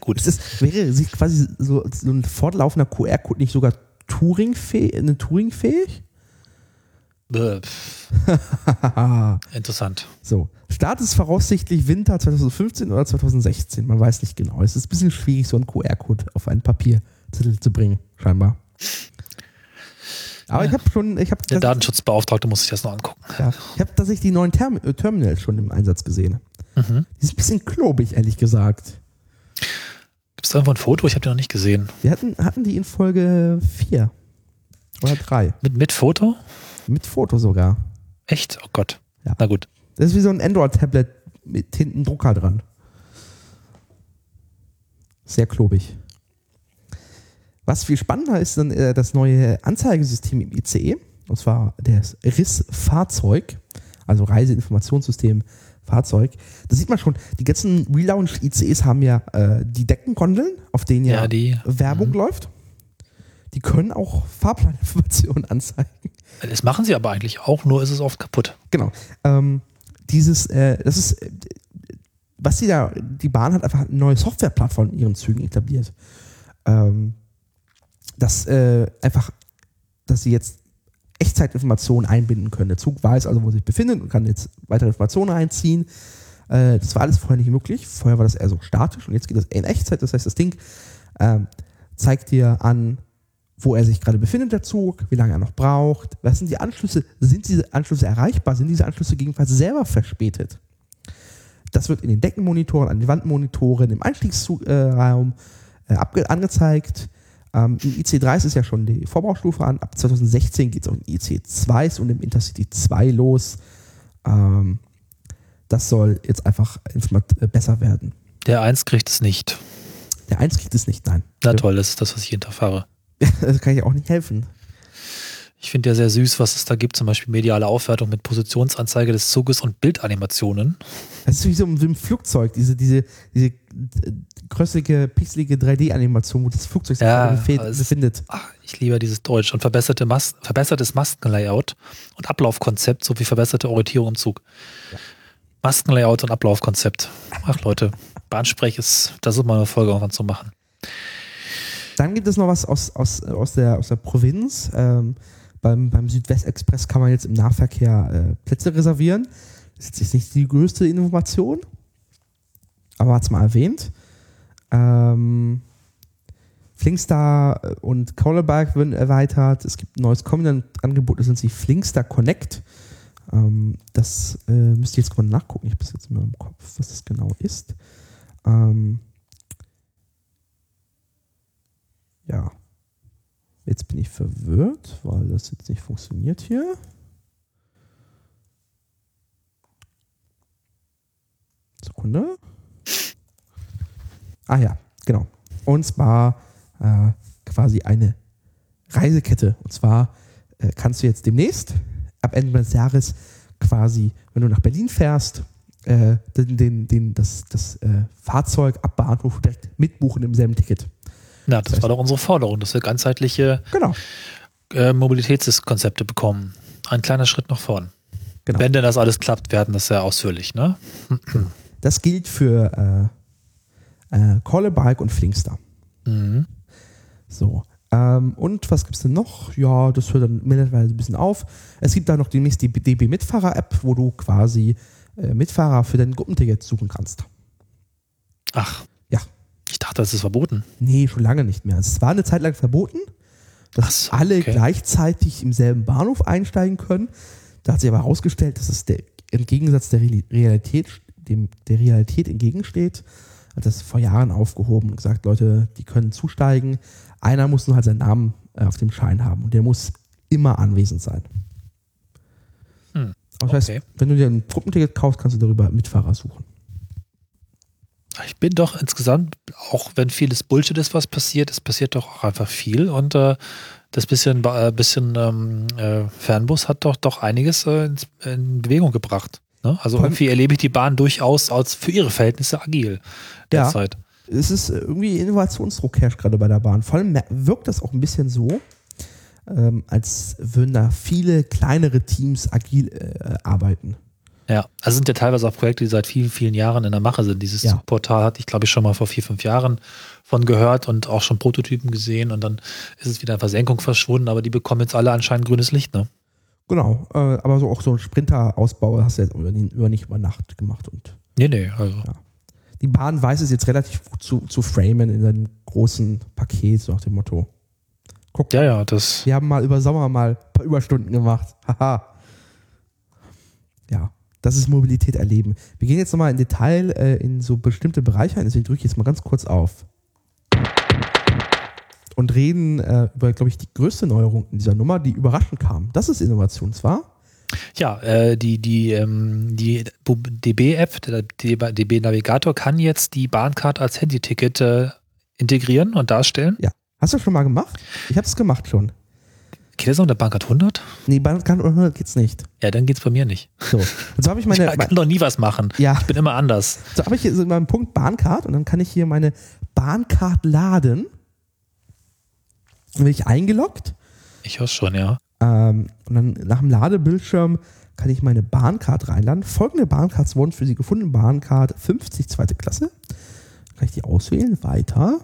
Gut. Es ist, wäre sich quasi so, so ein fortlaufender QR-Code nicht sogar Turing-fähig, eine Turing-fähig? Pff, interessant. So. Start ist voraussichtlich Winter 2015 oder 2016. Man weiß nicht genau. Es ist ein bisschen schwierig, so einen QR-Code auf einen Papierzettel zu bringen, scheinbar. Aber Ja. ich habe schon, ich habe Der Datenschutzbeauftragte muss sich das noch angucken. ja, ich habe tatsächlich die neuen Term äh, Terminals schon im Einsatz gesehen. Mhm. Die sind ein bisschen klobig, ehrlich gesagt. Gibt es da irgendwo ein Foto? Ich habe den noch nicht gesehen. Wir hatten, hatten die in Folge 4 oder 3. Mit, mit Foto? Mit Foto sogar. Echt? Oh Gott. Ja. Na gut. Das ist wie so ein Android-Tablet mit hinten Drucker dran. Sehr klobig. Was viel spannender ist dann äh, das neue Anzeigesystem im ICE, und zwar das RIS-Fahrzeug, also Reiseinformationssystem Fahrzeug. Da sieht man schon, die ganzen Relaunch-ICEs haben ja äh, die Deckengondeln, auf denen ja, Ja, die- Werbung mhm. läuft. Die können auch Fahrplaninformationen anzeigen. Das machen sie aber eigentlich auch, nur ist es oft kaputt. Genau. Ähm, dieses, äh, das ist, äh, was sie da, die Bahn hat einfach eine neue Softwareplattform in ihren Zügen etabliert. Ähm, dass äh, einfach, dass sie jetzt Echtzeitinformationen einbinden können. Der Zug weiß also, wo er sich befindet und kann jetzt weitere Informationen einziehen. Äh, das war alles vorher nicht möglich. Vorher war das eher so statisch und jetzt geht das in Echtzeit. Das heißt, das Ding ähm, zeigt dir an, wo er sich gerade befindet, der Zug, wie lange er noch braucht, was sind die Anschlüsse, sind diese Anschlüsse erreichbar, sind diese Anschlüsse gegebenenfalls selber verspätet. Das wird in den Deckenmonitoren, an den Wandmonitoren, im Einstiegsraum äh, angezeigt. Ähm, Im IC3 ist ja schon die Vorbaustufe an. Ab 2016 geht es auch in IC2 und im Intercity 2 los. Ähm, das soll jetzt einfach äh, besser werden. Der 1 kriegt es nicht. Der 1 kriegt es nicht, nein. Na toll, das ist das, was ich hinterfahre. Das kann ich auch nicht helfen. Ich finde ja sehr süß, was es da gibt, zum Beispiel mediale Aufwertung mit Positionsanzeige des Zuges und Bildanimationen. Das ist wie so ein Flugzeug, diese, diese, diese krösselige, pixelige 3D-Animation, wo das Flugzeug sich Ja, befindet. Ach, ich liebe dieses Deutsch und verbesserte Mas verbessertes Maskenlayout und Ablaufkonzept sowie verbesserte Orientierung im Zug. Maskenlayout und Ablaufkonzept. Ach Leute, Bahnsprech ist, das ist mal eine Folge irgendwann zu machen. Dann gibt es noch was aus, aus, aus, der, aus der Provinz. Ähm, beim, beim Südwestexpress kann man jetzt im Nahverkehr äh, Plätze reservieren. Das ist jetzt nicht die größte Information, aber hat es mal erwähnt. Ähm, Flingstar und Colorberg werden erweitert. Es gibt ein neues Covenant-Angebot, das nennt sich Flingstar Connect. Ähm, das äh, müsst ihr jetzt mal nachgucken. Ich habe das jetzt immer im Kopf, was das genau ist. Ähm, ja. Jetzt bin ich verwirrt, weil das jetzt nicht funktioniert hier. Sekunde. Ah ja, genau. Und zwar äh, quasi eine Reisekette. Und zwar äh, kannst du jetzt demnächst, ab Ende des Jahres, quasi, wenn du nach Berlin fährst, äh, den, den, den, das, das äh, Fahrzeug ab Bahnhof direkt mitbuchen im selben Ticket. Na, das war doch unsere Forderung, dass wir ganzheitliche Genau. äh, Mobilitätskonzepte bekommen. Ein kleiner Schritt nach vorn. Genau. Wenn denn das alles klappt, werden das sehr ausführlich, ne? Das gilt für äh, Collebike und Flinkster. Mhm. So. Ähm, und was gibt es denn noch? Ja, das hört dann mittlerweile ein bisschen auf. Es gibt da noch demnächst die DB Mitfahrer-App, wo du quasi äh, Mitfahrer für dein Gruppenticket suchen kannst. Ach. Ja. Ich dachte, das ist verboten. Nee, schon lange nicht mehr. Es war eine Zeit lang verboten, dass so, alle okay. gleichzeitig im selben Bahnhof einsteigen können. Da hat sich aber herausgestellt, dass es der, im Gegensatz der Reali- Realität, dem, der Realität entgegensteht. Hat das vor Jahren aufgehoben und gesagt, Leute, die können zusteigen. Einer muss nur halt seinen Namen äh, auf dem Schein haben und der muss immer anwesend sein. Hm, Das heißt, okay. wenn du dir ein Gruppenticket kaufst, kannst du darüber Mitfahrer suchen. Ich bin doch insgesamt, auch wenn vieles Bullshit ist, was passiert, es passiert doch auch einfach viel und äh, das bisschen, äh, bisschen ähm, äh, Fernbus hat doch doch einiges äh, in Bewegung gebracht. Ne? Also allem- irgendwie erlebe ich die Bahn durchaus als für ihre Verhältnisse agil Ja. derzeit. es ist irgendwie Innovationsdruck herrscht gerade bei der Bahn. Vor allem wirkt das auch ein bisschen so, ähm, als würden da viele kleinere Teams agil äh, arbeiten. Ja, also sind ja teilweise auch Projekte, die seit vielen, vielen Jahren in der Mache sind. Dieses Ja. Portal hatte ich, glaube ich, schon mal vor vier, fünf Jahren von gehört und auch schon Prototypen gesehen und dann ist es wieder in Versenkung verschwunden, aber die bekommen jetzt alle anscheinend grünes Licht, ne? Genau, äh, aber so auch so ein Sprinter-Ausbau hast du jetzt über, über nicht über Nacht gemacht. Und Nee, nee, also. Ja. die Bahn weiß es jetzt relativ gut zu, zu framen in einem großen Paket, so nach dem Motto. Guck, Ja, ja, das. wir haben mal über Sommer mal ein paar Überstunden gemacht. Haha. ja, das ist Mobilität erleben. Wir gehen jetzt nochmal in Detail äh, in so bestimmte Bereiche ein, deswegen drücke ich jetzt mal ganz kurz auf. Und reden äh, über, glaube ich, die größte Neuerung in dieser Nummer, die überraschend kam. Das ist Innovation zwar. Ja, äh, die, die, ähm, die DB-App, der DB-Navigator kann jetzt die Bahncard als Handyticket äh, integrieren und darstellen. Ja. Hast du das schon mal gemacht? Ich habe es gemacht schon. Geht das noch der Bahncard 100? Nee, Bahncard 100 geht's nicht. Ja, dann geht's bei mir nicht. So. Und so habe ich meine. Ich kann doch nie was machen. Ja. Ich bin immer anders. So habe ich hier so meinen Punkt Bahncard und dann kann ich hier meine Bahncard laden. Dann bin ich eingeloggt. Ich höre schon, ja. Ähm, und dann nach dem Ladebildschirm kann ich meine Bahncard reinladen. Folgende Bahncards wurden für Sie gefunden. Bahncard 50, zweite Klasse. Kann ich die auswählen? Weiter.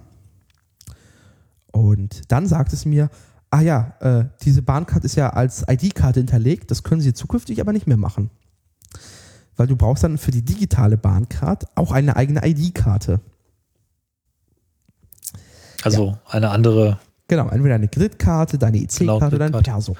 Und dann sagt es mir, ah ja, äh, diese Bahncard ist ja als ID-Karte hinterlegt. Das können Sie zukünftig aber nicht mehr machen. Weil du brauchst dann für die digitale Bahncard auch eine eigene ID-Karte. Also eine andere. Genau, entweder eine Kreditkarte, deine IC-Karte Genau, oder Kreditkarte. Perso.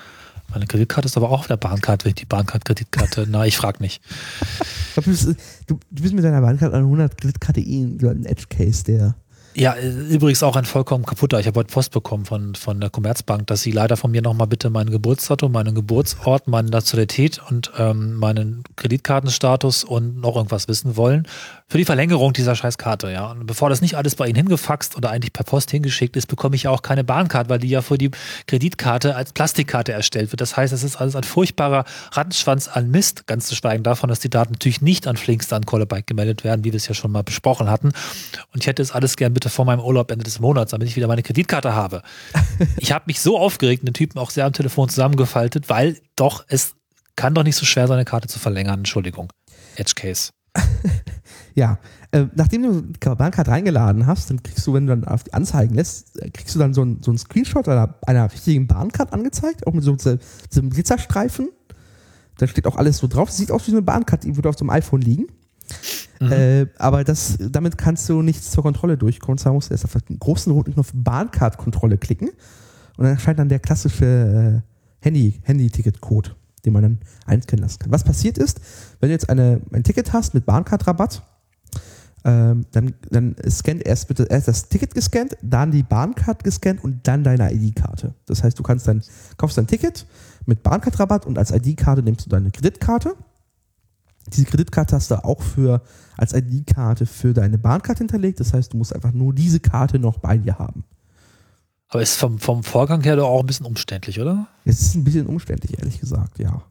Meine Kreditkarte ist aber auch auf der Bahncard, die Bahncard-Kreditkarte. Na, ich frag nicht. Ich glaub, du, bist, du, du bist mit deiner Bahncard an 100 Kreditkarte eh ein Edge-Case, der Ja, äh, übrigens auch ein vollkommen kaputter. Ich habe heute Post bekommen von, von der Commerzbank, dass sie leider von mir nochmal bitte mein Geburtsdatum, meinen Geburtsort, meine Nationalität und ähm, meinen Kreditkartenstatus und noch irgendwas wissen wollen für die Verlängerung dieser Scheißkarte. Ja. Und bevor das nicht alles bei Ihnen hingefaxt oder eigentlich per Post hingeschickt ist, bekomme ich ja auch keine Bahncard, weil die ja für die Kreditkarte als Plastikkarte erstellt wird. Das heißt, es ist alles ein furchtbarer Rattenschwanz an Mist, ganz zu schweigen davon, dass die Daten natürlich nicht an Flinkster an Callabike gemeldet werden, wie wir es ja schon mal besprochen hatten. Und ich hätte es alles gern bitte vor meinem Urlaub Ende des Monats, damit ich wieder meine Kreditkarte habe. ich habe mich so aufgeregt, den Typen auch sehr am Telefon zusammengefaltet, weil doch es kann doch nicht so schwer sein, eine Karte zu verlängern. Entschuldigung. Edge Case. Ja, äh, nachdem du die Bahncard reingeladen hast, dann kriegst du, wenn du dann auf die Anzeigen lässt, äh, kriegst du dann so ein, so ein Screenshot einer, einer richtigen Bahncard angezeigt, auch mit so, so so einem Glitzerstreifen. Da steht auch alles so drauf. Das sieht aus wie eine Bahncard, die würde auf so einem iPhone liegen. Mhm. Äh, aber das, damit kannst du nichts zur Kontrolle durchkommen. Zwar musst du erst auf den großen roten Knopf Bahncard-Kontrolle klicken. Und dann erscheint dann der klassische äh, Handy, Handy-Ticket-Code, den man dann einscannen lassen kann. Was passiert ist, wenn du jetzt eine, ein Ticket hast mit Bahncard-Rabatt, ähm, dann, dann scannt erst bitte erst das Ticket gescannt, dann die Bahncard gescannt und dann deine ID-Karte. Das heißt, du kannst dann, kaufst dein Ticket mit Bahncard-Rabatt und als ID-Karte nimmst du deine Kreditkarte. Diese Kreditkarte hast du auch für, als ID-Karte für deine Bahncard hinterlegt. Das heißt, du musst einfach nur diese Karte noch bei dir haben. Aber ist vom, vom Vorgang her doch auch ein bisschen umständlich, oder? Es ist ein bisschen umständlich, ehrlich gesagt, ja.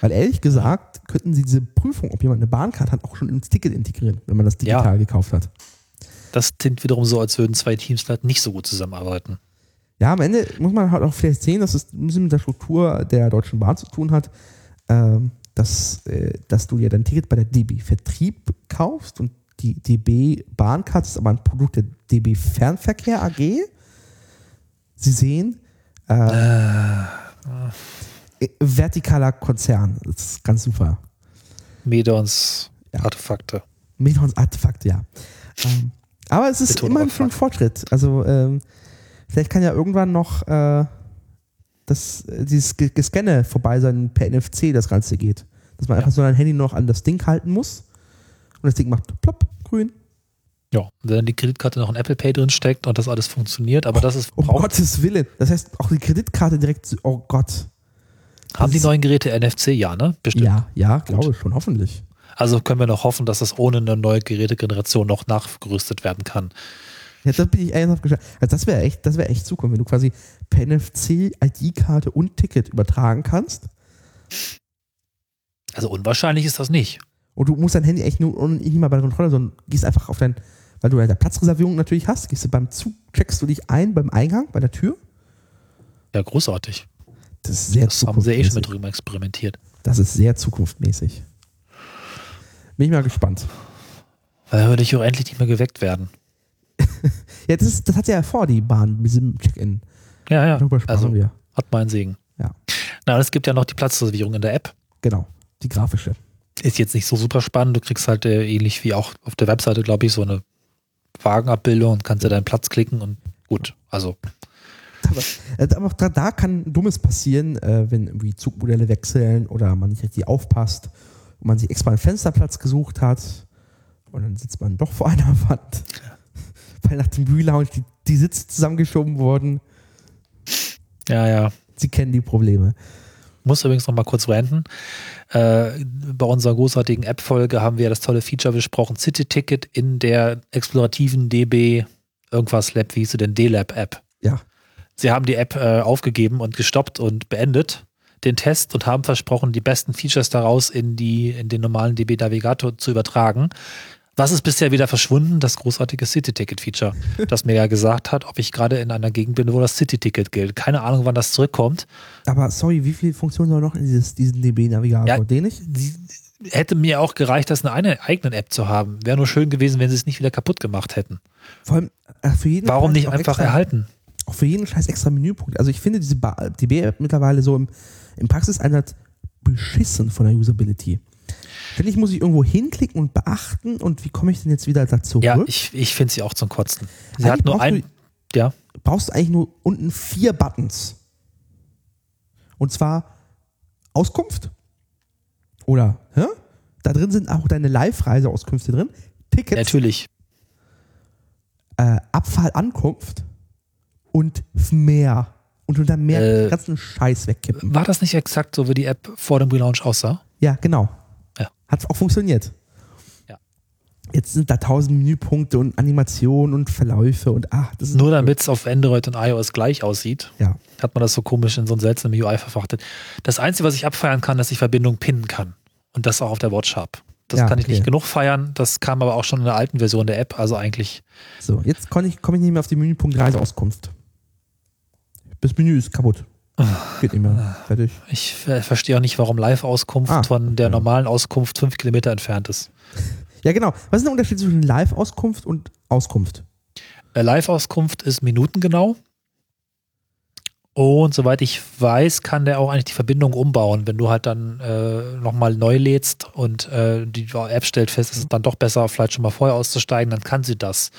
Weil ehrlich gesagt könnten sie diese Prüfung, ob jemand eine Bahncard hat, auch schon ins Ticket integrieren, wenn man das digital Ja. gekauft hat. Das klingt wiederum so, als würden zwei Teams halt nicht so gut zusammenarbeiten. Ja, am Ende muss man halt auch vielleicht sehen, dass es ein bisschen mit der Struktur der Deutschen Bahn zu tun hat, ähm, dass, äh, dass du ja dein Ticket bei der DB Vertrieb kaufst und die DB Bahncard ist aber ein Produkt der DB Fernverkehr AG. Sie sehen, äh, äh, vertikaler Konzern. Das ist ganz super. Medons Ja. Artefakte. Medons Artefakt, ja. Ähm, aber es ist Betonung immerhin schon ein Fortschritt. Also ähm, vielleicht kann ja irgendwann noch äh, das, äh, dieses Ge- Gescanne vorbei sein, per NFC das Ganze geht. Dass man Ja. einfach so ein Handy noch an das Ding halten muss und das Ding macht plopp, grün. Ja, wenn dann die Kreditkarte noch in Apple Pay drin steckt und das alles funktioniert, aber das ist Um Gottes Willen. Das heißt, auch die Kreditkarte direkt, oh Gott. Haben die neuen Geräte NFC, ja, ne? Bestimmt. Ja, ja, glaube ich schon, hoffentlich. Also können wir noch hoffen, dass das ohne eine neue Gerätegeneration noch nachgerüstet werden kann. Ja, da bin ich ernsthaft gespannt. Also das wäre echt, das wäre echt Zukunft, wenn du quasi per NFC ID-Karte und Ticket übertragen kannst. Also unwahrscheinlich ist das nicht. Und du musst dein Handy echt nur nicht mal bei der Kontrolle, sondern gehst einfach auf dein, weil du ja Platzreservierung natürlich hast, gehst du beim Zug, checkst du dich ein beim Eingang, bei der Tür. Ja, großartig. Das ist sehr Das haben sie eh schon mit zukunftsmäßig. drüben experimentiert. Das ist sehr zukunftsmäßig. Bin ich mal gespannt. Weil würde ich auch endlich nicht mehr geweckt werden. Ja, das, ist, das hat ja vor, die Bahn mit diesem Check-in. Ja, ja. Darüber Also wir. hat meinen Segen. Ja. Na, es gibt ja noch die Platzreservierung in der App. Genau. Die grafische. Ist jetzt nicht so super spannend. Du kriegst halt äh, ähnlich wie auch auf der Webseite, glaube ich, so eine Wagenabbildung und kannst dir deinen Platz klicken und gut. Also Aber, äh, aber auch da, da kann Dummes passieren, äh, wenn irgendwie Zugmodelle wechseln oder man nicht richtig aufpasst und man sich extra einen Fensterplatz gesucht hat und dann sitzt man doch vor einer Wand, weil nach dem Relounge die, die Sitze zusammengeschoben wurden. ja, ja. Sie kennen die Probleme. Muss übrigens noch mal kurz ranten. Äh, bei unserer großartigen App-Folge haben wir das tolle Feature besprochen, City Ticket in der explorativen DB irgendwas Lab, wie hieß sie denn, D-Lab-App. Ja. Sie haben die App äh, aufgegeben und gestoppt und beendet den Test und haben versprochen, die besten Features daraus in, die, in den normalen DB Navigator zu übertragen. Was ist bisher wieder verschwunden? Das großartige City-Ticket-Feature, das mir ja gesagt hat, ob ich gerade in einer Gegend bin, wo das City-Ticket gilt. Keine Ahnung, wann das zurückkommt. Aber sorry, wie viele Funktionen soll noch in dieses, diesen DB-Navigator? Ja, Den nicht? Hätte mir auch gereicht, das in einer eigenen App zu haben. Wäre nur schön gewesen, wenn sie es nicht wieder kaputt gemacht hätten. Vor allem äh, für jeden Warum nicht einfach extra, erhalten? Auch für jeden Scheiß extra Menüpunkt. Also ich finde diese Ba- DB-App mittlerweile so im, im Praxiseinsatz beschissen von der Usability. Ständig muss ich irgendwo hinklicken und beachten und wie komme ich denn jetzt wieder da zurück? Ja, ich, ich finde sie auch zum Kotzen. Sie Eigentlich hat nur brauchst ein. Ja. brauchst du eigentlich nur unten vier Buttons. Und zwar Auskunft. Oder, hä? Da drin sind auch deine Live-Reiseauskünfte drin. Tickets, Natürlich. äh, Abfall, Ankunft und mehr. Und unter mehr Äh, den ganzen Scheiß wegkippen. War das nicht exakt so, wie die App vor dem Relaunch aussah? Ja, genau. Ja. Hat auch funktioniert. Ja. Jetzt sind da tausend Menüpunkte und Animationen und Verläufe und ach, das ist Nur damit es auf Android und iOS gleich aussieht, Ja. hat man das so komisch in so ein seltsames UI verfrachtet. Das Einzige, was ich abfeiern kann, dass ich Verbindung pinnen kann. Und das auch auf der Watch habe. Das Ja, kann ich okay. nicht genug feiern. Das kam aber auch schon in der alten Version der App. Also eigentlich, So, jetzt komme ich, komm ich nicht mehr auf den Menüpunkt Reiseauskunft. Das Menü ist kaputt. Geht nicht mehr. Fertig. ich ver- verstehe auch nicht, warum Live-Auskunft Ah, von der ja. normalen Auskunft fünf Kilometer entfernt ist. Ja, genau. Was ist der Unterschied zwischen Live-Auskunft und Auskunft? Äh, Live-Auskunft ist minutengenau. Und soweit ich weiß, kann der auch eigentlich die Verbindung umbauen. Wenn du halt dann äh, nochmal neu lädst und äh, die App stellt fest, es ist dann doch besser, vielleicht schon mal vorher auszusteigen, dann kann sie das.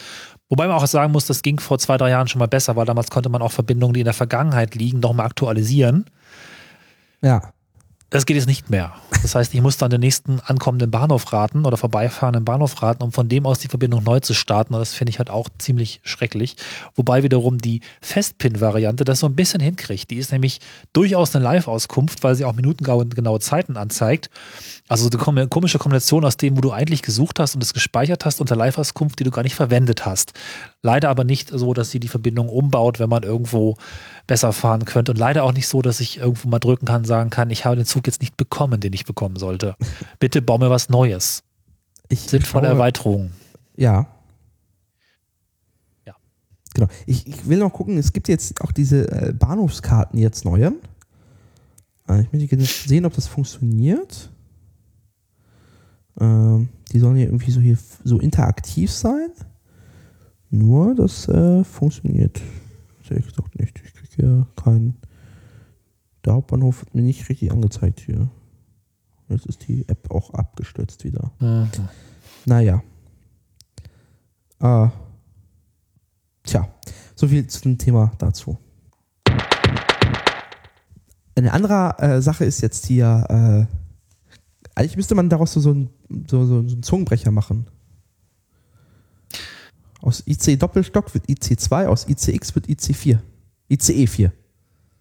Wobei man auch sagen muss, das ging vor zwei, drei Jahren schon mal besser, weil damals konnte man auch Verbindungen, die in der Vergangenheit liegen, nochmal aktualisieren. Ja. Das geht jetzt nicht mehr. Das heißt, ich muss dann den nächsten ankommenden Bahnhof raten oder vorbeifahrenden Bahnhof raten, um von dem aus die Verbindung neu zu starten. Und das finde ich halt auch ziemlich schrecklich. Wobei wiederum die Festpin-Variante das so ein bisschen hinkriegt. Die ist nämlich durchaus eine Live-Auskunft, weil sie auch minutengenaue Zeiten anzeigt. Also eine kom- komische Kombination aus dem, wo du eigentlich gesucht hast und es gespeichert hast, und der Live-Auskunft, die du gar nicht verwendet hast. Leider aber nicht so, dass sie die Verbindung umbaut, wenn man irgendwo besser fahren könnte. Und leider auch nicht so, dass ich irgendwo mal drücken kann, sagen kann, ich habe den Zug jetzt nicht bekommen, den ich bekommen sollte. Bitte bau mir was Neues. Ich Sinnvolle schaue- Erweiterung. Ja. Ja. Genau. Ich, ich will noch gucken, es gibt jetzt auch diese äh, Bahnhofskarten jetzt neue. Äh, ich möchte sehen, ob das funktioniert. Ähm, die sollen ja irgendwie so hier so interaktiv sein. Nur, das äh, funktioniert. Ehrlich gesagt nicht. Ich kriege hier keinen. Der Hauptbahnhof wird mir nicht richtig angezeigt hier. Jetzt ist die App auch abgestürzt wieder. Mhm. Naja. Äh, tja, so viel zu dem Thema dazu. Eine andere äh, Sache ist jetzt hier, äh, eigentlich müsste man daraus so, so, ein, so, so, einen Zungenbrecher machen. Aus IC Doppelstock wird IC2, aus ICX wird IC4. ICE 4.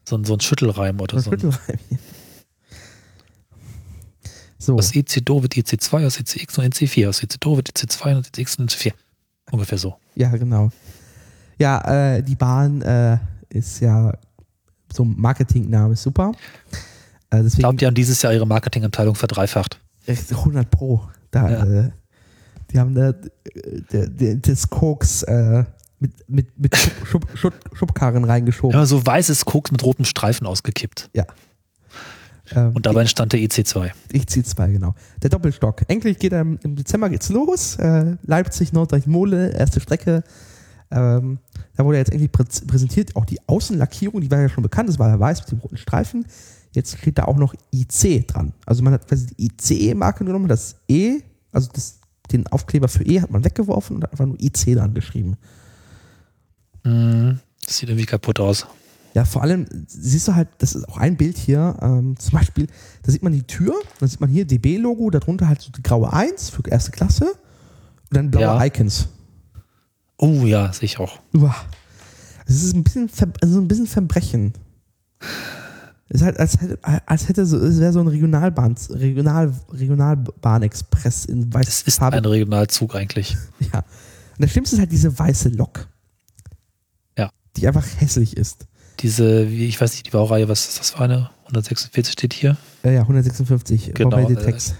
So, ein- so ein Schüttelreim oder so. Mittelreim hier. So. Aus IC-Do wird IC2, aus ICX und IC4. Aus IC-Do wird IC2 und ICX und IC4. Ungefähr so. Ja, genau. Ja, äh, die Bahn äh, ist ja so ein Marketingname, ist super. Äh, Ich deswegen glaube, die haben dieses Jahr ihre Marketingabteilung verdreifacht. echt 100 Pro. Da, Ja. äh, die haben da äh, das Koks äh, mit, mit, mit Schub, Schub, Schub, Schubkarren reingeschoben. Immer so weißes Koks mit rotem Streifen ausgekippt. Ähm, Und dabei entstand der IC2. Ich ziehe zwei, genau. Der Doppelstock. Endlich geht er im, Dezember geht's los. Äh, Leipzig, Norddeich, Mole, erste Strecke. Ähm, da wurde jetzt endlich prä präsentiert. Auch die Außenlackierung, die war ja schon bekannt. Das war ja weiß mit dem roten Streifen. Jetzt steht da auch noch IC dran. Also man hat quasi die ICE-Marke genommen, das E, also das, den Aufkleber für E hat man weggeworfen und hat einfach nur IC dran geschrieben. Mhm. Das sieht irgendwie kaputt aus. Ja, vor allem siehst du halt, das ist auch ein Bild hier, ähm, zum Beispiel, da sieht man die Tür, da sieht man hier DB-Logo, darunter halt so die graue 1 für erste Klasse und dann blaue Ja. Icons. Oh ja, sehe ich auch. Uah. Es ist ein bisschen, also ein bisschen Verbrechen. Es ist halt, als hätte, als hätte so, es wäre so ein Regionalbahn, Regional, Regionalbahnexpress in weiß Das ist Farbe. ein Regionalzug eigentlich. Ja. Und das Schlimmste ist halt diese weiße Lok. Ja. die einfach hässlich ist. Diese, ich weiß nicht, die Baureihe, was ist das für eine? 146 steht hier. Ja, ja, 156. Genau, äh, Detex.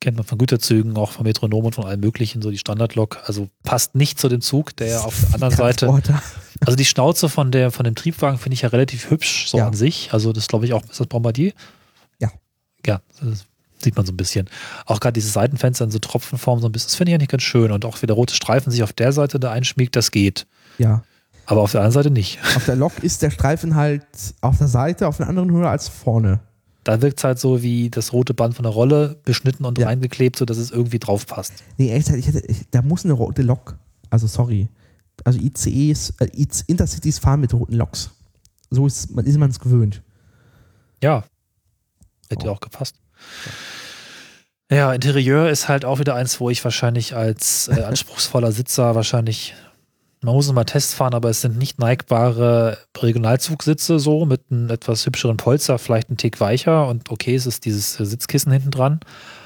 Kennt man von Güterzügen, auch von Metronomen und von allem möglichen, so die Standardlok. Also passt nicht zu dem Zug, der auf der anderen Seite. Also die Schnauze von, der, von dem Triebwagen finde ich ja relativ hübsch, so Ja. an sich. Also das glaube ich auch, ist das Bombardier? Ja. Ja, das sieht man so ein bisschen. Auch gerade diese Seitenfenster in so Tropfenform so ein bisschen, das finde ich eigentlich ganz schön. Und auch wie der rote Streifen sich auf der Seite da einschmiegt, das geht. Ja. Aber auf der anderen Seite nicht. Auf der Lok ist der Streifen halt auf der Seite auf einer anderen Höhe als vorne. Da wirkt es halt so wie das rote Band von der Rolle beschnitten und Ja. reingeklebt, sodass es irgendwie drauf passt. Nee, ehrlich gesagt, ich hätte, ich, da muss eine rote Lok. Also sorry. Also ICEs, äh, Intercities fahren mit roten Loks. So ist man ist man es gewöhnt. Ja. Hätte ja auch gepasst. Ja, Interieur ist halt auch wieder eins, wo ich wahrscheinlich als äh, anspruchsvoller Sitzer wahrscheinlich, man muss mal Test fahren, aber es sind nicht neigbare Regionalzugsitze so mit einem etwas hübscheren Polster, vielleicht ein Tick weicher und okay, es ist dieses äh, Sitzkissen hinten dran.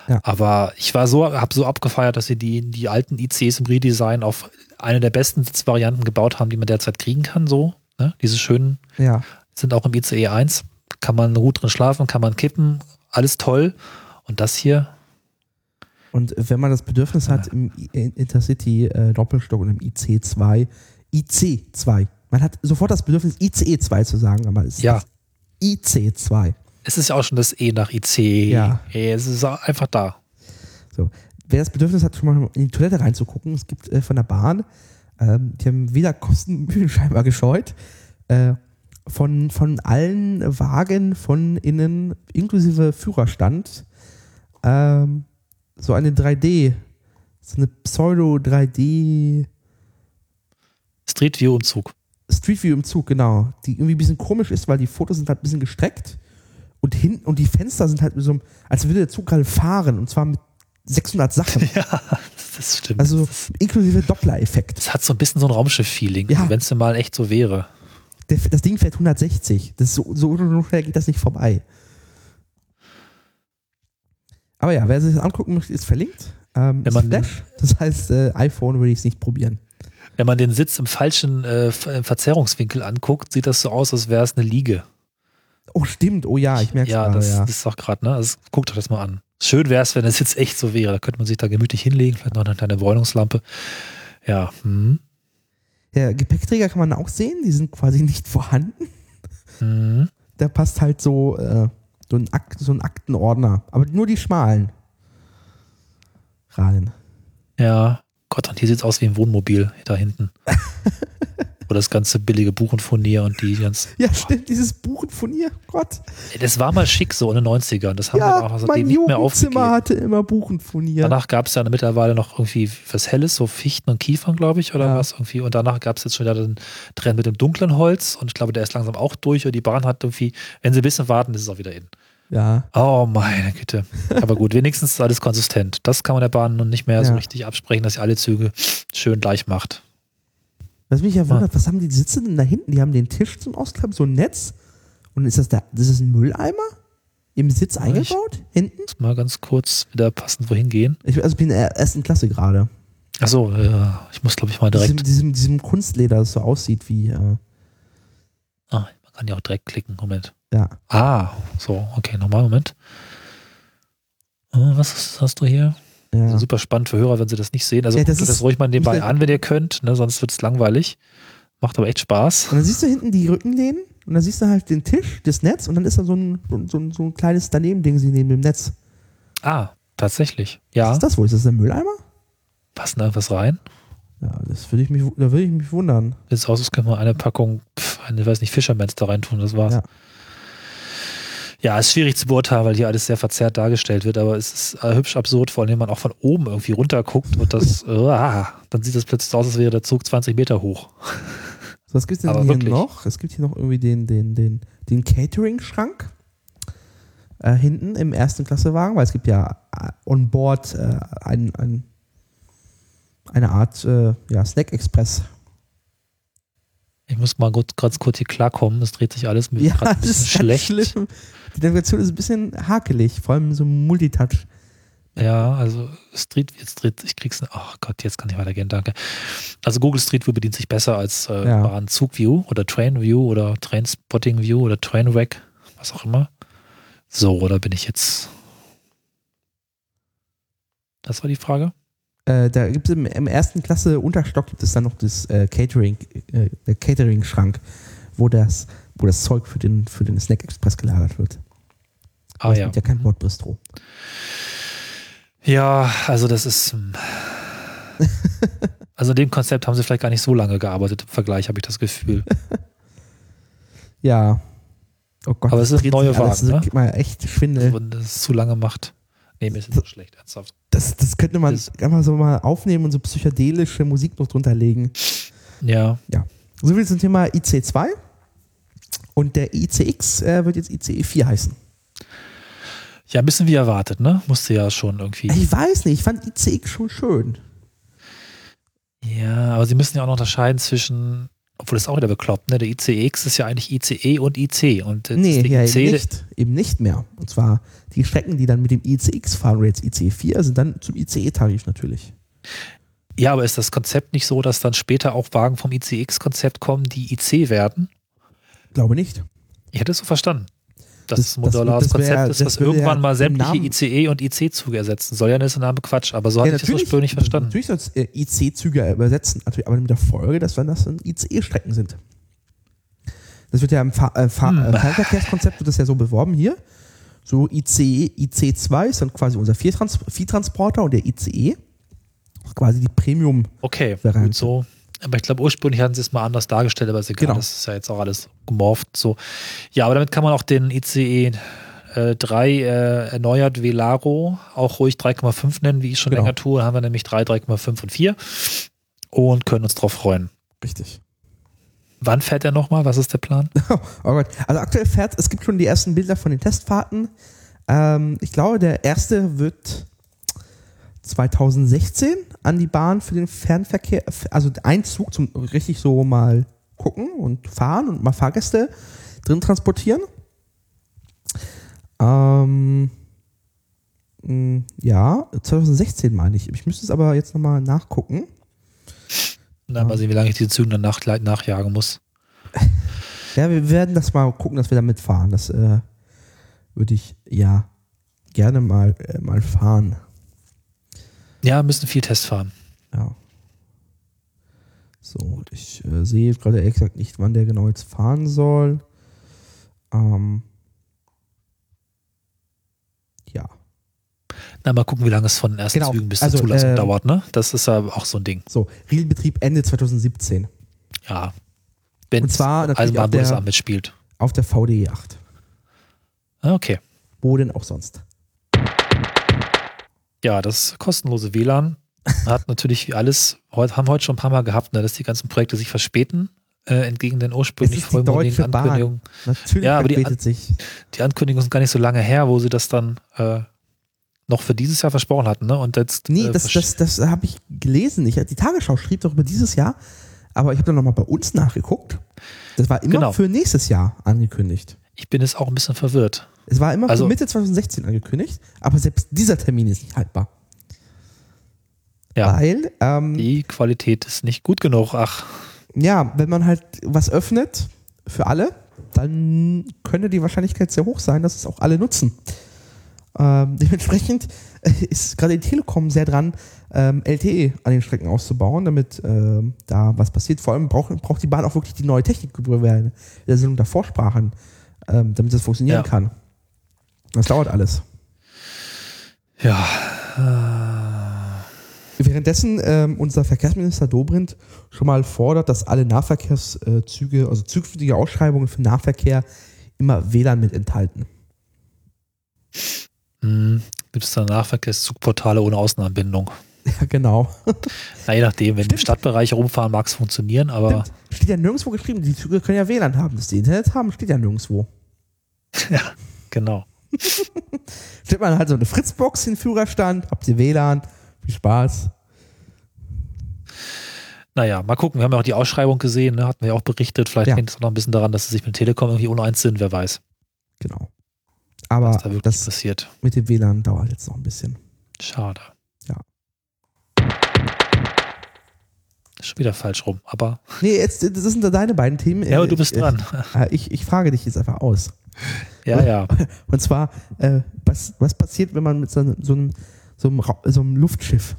Ja. Aber ich war so, habe so abgefeiert, dass sie die, die alten ICs im Redesign auf eine der besten Sitzvarianten gebaut haben, die man derzeit kriegen kann, so. Ne? Diese schönen Ja. sind auch im ICE 1. Kann man gut drin schlafen, kann man kippen, alles toll. Und das hier, Und wenn man das Bedürfnis hat, im Intercity äh, Doppelstock und im IC2, IC2, man hat sofort das Bedürfnis, ICE2 zu sagen, aber es Ja. ist IC2. Es ist ja auch schon das E nach IC. Ja. Es ist einfach da. So. Wer das Bedürfnis hat, schon mal in die Toilette reinzugucken, es gibt äh, von der Bahn, ähm, die haben weder Kosten scheinbar gescheut, äh, von, von allen Wagen von innen, inklusive Führerstand, ähm, so eine 3D, so eine Pseudo-3D Street View im Zug. Street View im Zug, genau, die irgendwie ein bisschen komisch ist, weil die Fotos sind halt ein bisschen gestreckt und hinten und die Fenster sind halt so, einem- als würde der Zug gerade fahren und zwar mit 600 Sachen. Ja, das stimmt. Also inklusive Doppler-Effekt. es hat so ein bisschen so ein Raumschiff-Feeling, Ja. wenn es denn mal echt so wäre. Der, das Ding fährt 160. Das so, so, so schnell geht das nicht vorbei. Aber ja, wer sich das angucken möchte, ist verlinkt. Ähm, Wenn man- Splash. Das heißt, äh, iPhone würde ich es nicht probieren. Wenn man den Sitz im falschen äh, Ver- Verzerrungswinkel anguckt, sieht das so aus, als wäre es eine Liege. Oh, stimmt. Oh ja, ich merke es Ja, gerade. das, Ja. das ist auch gerade, ne? Also, guckt euch das mal an. Schön wäre es, wenn der Sitz echt so wäre. Da könnte man sich da gemütlich hinlegen, vielleicht noch eine kleine Bräunungslampe. Ja, hm. ja, Gepäckträger kann man auch sehen. Die sind quasi nicht vorhanden. Hm. Da passt halt so, äh, so, ein Akt, so ein Aktenordner. Aber nur die schmalen. Rein. Ja, Gott, und hier sieht es aus wie ein Wohnmobil da hinten. Wo das ganze billige Buchenfurnier und die ganz. Ja, stimmt. Dieses Buchen von ihr. Gott. Das war mal schick so in den 90ern. Das haben wir Ja, auch seitdem nicht mehr aufgegeben. hatte immer Buchen von ihr. Danach gab es ja mittlerweile noch irgendwie was Helles, so Fichten und Kiefern, glaube ich, oder Ja. was irgendwie. Und danach gab es jetzt schon wieder den Trend mit dem dunklen Holz und ich glaube, der ist langsam auch durch und die Bahn hat irgendwie, wenn sie ein bisschen warten, ist es auch wieder in. Ja. Oh meine Güte. Aber gut, wenigstens ist alles konsistent. Das kann man der Bahn nun nicht mehr so Ja. richtig absprechen, dass sie alle Züge schön gleich macht. Was mich ja wundert, was haben die Sitze denn da hinten? Die haben den Tisch zum Ausklappen, so ein Netz. Und ist das da, das ist ein Mülleimer? Im Sitz eingebaut? Hinten? Muss mal ganz kurz wieder passend wohin gehen. Ich also bin in der ersten Klasse gerade. Achso, ja, ich muss glaube ich mal Diesem, direkt. diesem, diesem Kunstleder, das so aussieht wie, äh, Ah, man kann ja auch direkt klicken. Moment. ja. Ah, so, okay, nochmal, Moment. Äh, Was hast du hier? Ja. Super spannend für Hörer, wenn sie das nicht sehen. Also Ja, das euch das ist- ruhig mal nebenbei an, wenn ihr könnt, ne? sonst wird es langweilig. Macht aber echt Spaß. Und dann siehst du hinten die Rückenlehnen und dann siehst du halt den Tisch, das Netz und dann ist da so ein, so, ein- so, ein, ein kleines Daneben-Ding sie neben dem Netz. Ah, tatsächlich. Was Ja, ist das wohl? Ist das der Mülleimer? passt da irgendwas rein? Ja, das würde ich mich, da würde ich mich wundern. Sieht aus, als können wir eine Packung, pf, eine, ich weiß nicht, Fischermans da rein tun, das war's. Ja. Ja. ist schwierig zu beurteilen, weil hier alles sehr verzerrt dargestellt wird, aber es ist äh, hübsch absurd, vor allem wenn man auch von oben irgendwie runter guckt und das, äh, dann sieht das plötzlich aus, als wäre der Zug 20 Meter hoch. So, was gibt es denn Aber hier wirklich. noch? Es gibt hier noch irgendwie den, den, den, den Catering-Schrank äh, hinten im ersten Klassewagen, weil es gibt ja äh, on board äh, ein, ein, eine Art ja, Snack-Express. Ich muss mal gut, ganz kurz hier klarkommen, das dreht sich alles mir Ja, ein das bisschen ganz schlecht. schlimm. Die Navigation ist ein bisschen hakelig, vor allem so Multitouch. Ja, also Street, jetzt dreht, ich krieg's, ach Gott, jetzt kann ich weitergehen, danke. Also Google Street View bedient sich besser als äh, Ja. Bahnzug-View oder Train-View oder Trainspotting-View oder Trainwreck, was auch immer. So, oder bin ich jetzt. Das war die Frage? Äh, da gibt es im, im ersten Klasse Unterstock gibt es dann noch das äh, Catering, äh, der Catering-Schrank, wo das, wo das Zeug für den, für den Snack Express gelagert wird. Ah Das ja. gibt ja kein Bordbistro. Ja, also das ist. hm. Also in dem Konzept haben sie vielleicht gar nicht so lange gearbeitet im Vergleich, habe ich das Gefühl. Ja. Oh Gott, Aber es dreht neue Wagen, ne? Das gibt mal echt Schwindel. Wenn das es zu lange macht. Nee, mir ist nicht so schlecht, ernsthaft. Das, das könnte man Das- einfach so mal aufnehmen und so psychedelische Musik noch drunter legen. Ja. So viel zum Thema IC2. Und der ICX äh, wird jetzt ICE4 heißen. Ja, ein bisschen wie erwartet, ne? Musste ja schon irgendwie. Ich weiß nicht, ich fand ICX schon schön. Ja, aber sie müssen ja auch noch unterscheiden zwischen, obwohl das ist auch wieder bekloppt, ne? Der ICX ist ja eigentlich ICE und IC. Und Nee, ist ja, der eben IC, nicht. Eben nicht mehr. Und zwar die Strecken, die dann mit dem ICX fahren, oder jetzt ICE4, sind dann zum ICE-Tarif natürlich. Ja, aber ist das Konzept nicht so, dass dann später auch Wagen vom ICX-Konzept kommen, die IC werden? Glaube nicht. Ich hätte es so verstanden. Dass Das- das, ein modulares das wär- Konzept ist, das irgendwann ja mal sämtliche ICE und IC-Züge ersetzen soll. Ja, das ist der Name Quatsch, aber so hatte ich das ursprünglich verstanden. Natürlich soll es äh, IC-Züge übersetzen, natürlich, aber mit der Folge, dass wenn das dann ICE-Strecken sind. Das wird ja im Fahr äh, Fahr Hm. äh, Fernverkehrskonzept wird das ja so beworben hier. So ICE, IC2 ist dann quasi unser Viertrans Viertransporter und der ICE ist quasi die Premium. Okay, gut so. Aber ich glaube, ursprünglich hatten sie es mal anders dargestellt, aber ist egal. Genau. Das ist ja jetzt auch alles gemorpht. So. Ja, aber damit kann man auch den ICE äh, 3 äh, erneuert Velaro auch ruhig 3,5 nennen, wie ich schon Genau. länger tue. Haben wir nämlich 3, 3,5 und 4 und können uns drauf freuen. Richtig. Wann fährt er nochmal? Was ist der Plan? Oh Gott. Also aktuell fährt, es gibt schon die ersten Bilder von den Testfahrten. Ähm, ich glaube, der erste wird 2016 an die Bahn für den Fernverkehr, also ein Zug zum richtig so mal gucken und fahren und mal Fahrgäste drin transportieren. Ähm, mh, ja, 2016 meine ich. Ich müsste es aber jetzt nochmal nachgucken. Na, mal sehen, wie lange ich diese Züge dann nach, nachjagen muss. Ja, wir werden das mal gucken, dass wir da mitfahren. Das äh, würde ich ja gerne mal, äh, mal fahren. Ja, müssen viel Test fahren. Ja. So, ich äh, sehe gerade ehrlich gesagt nicht, wann der genau jetzt fahren soll. Ähm, ja. Na, mal gucken, wie lange es von den ersten Genau, Zügen bis also, zur Zulassung äh, dauert, ne? Das ist ja auch so ein Ding. So, Regelbetrieb Ende 2017 Ja. Wenn Und zwar Eisenbahnbundesamt mitspielt. auf der VDE 8. Ah, Okay. Wo denn auch sonst? Ja, das kostenlose WLAN hat natürlich wie alles, heute, haben heute schon ein paar Mal gehabt, ne, dass die ganzen Projekte sich verspäten, äh, entgegen den ursprünglich vollmundigen. Ankündigungen. Natürlich Ja, aber die verspätet sich. Die Ankündigungen sind gar nicht so lange her, wo sie das dann äh, noch für dieses Jahr versprochen hatten, ne? Und jetzt. Nee, äh, das, das, das habe ich gelesen. Ich, die Tagesschau schrieb doch über dieses Jahr, aber ich habe dann nochmal bei uns nachgeguckt. Das war immer Genau. für nächstes Jahr angekündigt. Ich bin jetzt auch ein bisschen verwirrt. Es war immer Also- für Mitte 2016 angekündigt, aber selbst dieser Termin ist nicht haltbar. Ja. Weil, ähm, Die Qualität ist nicht gut genug. Ach, ja, wenn man halt was öffnet für alle, dann könnte die Wahrscheinlichkeit sehr hoch sein, dass es auch alle nutzen. Ähm, dementsprechend ist gerade die Telekom sehr dran, ähm, LTE an den Strecken auszubauen, damit ähm, da was passiert. Vor allem braucht, braucht die Bahn auch wirklich die neue Technik, worüber wir in der Sendung davor sprachen, ähm, damit das funktionieren Ja. kann. Das dauert alles. ja. Währenddessen ähm, unser Verkehrsminister Dobrindt schon mal fordert, dass alle Nahverkehrszüge, also zukünftige Ausschreibungen für Nahverkehr immer WLAN mit enthalten. Hm, Gibt es da Nahverkehrszugportale ohne Außenanbindung? Ja, genau. Na, je nachdem, wenn du im Stimmt. Stadtbereich rumfahren mag es funktionieren, aber Stimmt. Steht ja nirgendwo geschrieben, die Züge können ja WLAN haben. Dass die Internet haben, steht ja nirgendwo. genau. Stellt man halt so eine Fritzbox in den Führerstand, habt ihr WLAN, viel Spaß. Naja, mal gucken. Wir haben ja auch die Ausschreibung gesehen, ne? hatten wir ja auch berichtet. Vielleicht Ja. hängt es auch noch ein bisschen daran, dass sie sich mit Telekom irgendwie ohne eins sind, wer weiß, Genau. Aber da das passiert. mit dem WLAN dauert jetzt noch ein bisschen. Schade. Ja. Schon wieder falsch rum, aber. Nee, jetzt, das sind da deine beiden Themen. Ja, aber du bist Äh, dran. äh, Ich, ich frage dich jetzt einfach aus. Ja, ja. Und zwar, äh, was, was passiert, wenn man mit so einem, so einem, so einem, so einem Luftschiff.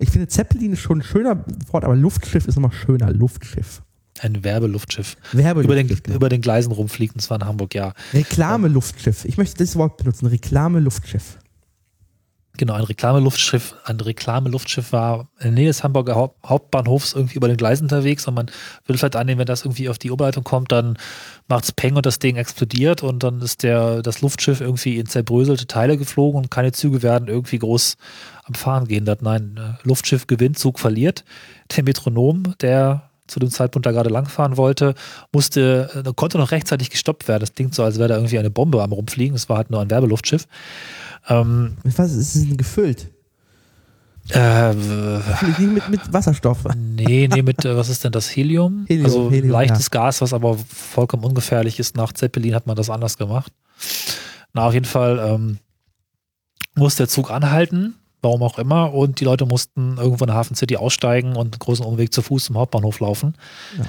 Ich finde, Zeppelin ist schon ein schöner Wort, aber Luftschiff ist nochmal schöner. Luftschiff. Ein Werbeluftschiff. Werbe Über den, genau. über den Gleisen rumfliegt, und zwar in Hamburg, ja. Reklame-Luftschiff. Ich möchte das Wort benutzen. Reklame-Luftschiff. Genau, ein Reklameluftschiff, ein Reklameluftschiff war in der Nähe des Hamburger Haupt Hauptbahnhofs irgendwie über den Gleisen unterwegs und man würde vielleicht annehmen, wenn das irgendwie auf die Oberleitung kommt, dann macht's Peng und das Ding explodiert und dann ist der, das Luftschiff irgendwie in zerbröselte Teile geflogen und keine Züge werden irgendwie groß am Fahren gehen. Das, nein, äh, Luftschiff gewinnt, Zug verliert. Der Metronom, der zu dem Zeitpunkt da gerade langfahren wollte, musste, äh, konnte noch rechtzeitig gestoppt werden. Das klingt so, als wäre da irgendwie eine Bombe am rumfliegen. Es war halt nur ein Werbeluftschiff. Ähm, Mit was ist es denn gefüllt? äh, Nicht mit, mit Wasserstoff. Nee, nee, mit, äh, was ist denn das? Helium? Helium, also Helium, leichtes Gas, was aber vollkommen ungefährlich ist. Nach Zeppelin hat man das anders gemacht. Na, auf jeden Fall ähm, muss der Zug anhalten, warum auch immer, und die Leute mussten irgendwo in der Hafen City aussteigen und einen großen Umweg zu Fuß zum Hauptbahnhof laufen. Ja.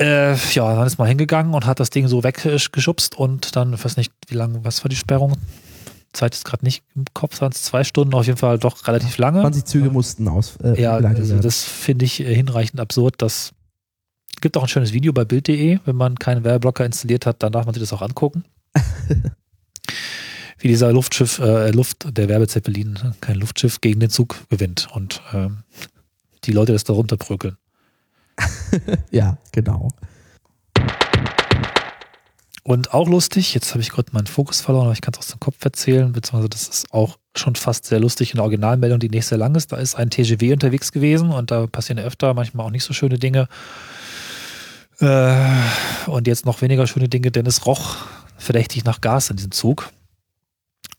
Äh, ja, dann ist man hingegangen und hat das Ding so weggeschubst und dann, ich weiß nicht, wie lange, was war die Sperrung? Zeit ist gerade nicht im Kopf, waren es zwei Stunden, auf jeden Fall doch relativ lange. 20 Züge mussten aus. Äh, Ja, also das finde ich äh, hinreichend absurd. Das gibt auch ein schönes Video bei Bild.de. Wenn man keinen Werbeblocker installiert hat, dann darf man sich das auch angucken. Wie dieser Luftschiff, äh, Luft, der Werbezeppelin, kein Luftschiff, gegen den Zug gewinnt und ähm, die Leute das da runterbrökeln. ja, genau. Und auch lustig, jetzt habe ich gerade meinen Fokus verloren, aber ich kann es aus dem Kopf erzählen, beziehungsweise das ist auch schon fast sehr lustig in der Originalmeldung, die nicht sehr lang ist. Da ist ein TGW unterwegs gewesen und da passieren öfter manchmal auch nicht so schöne Dinge. Äh, und jetzt noch weniger schöne Dinge, denn es roch verdächtig nach Gas in diesem Zug.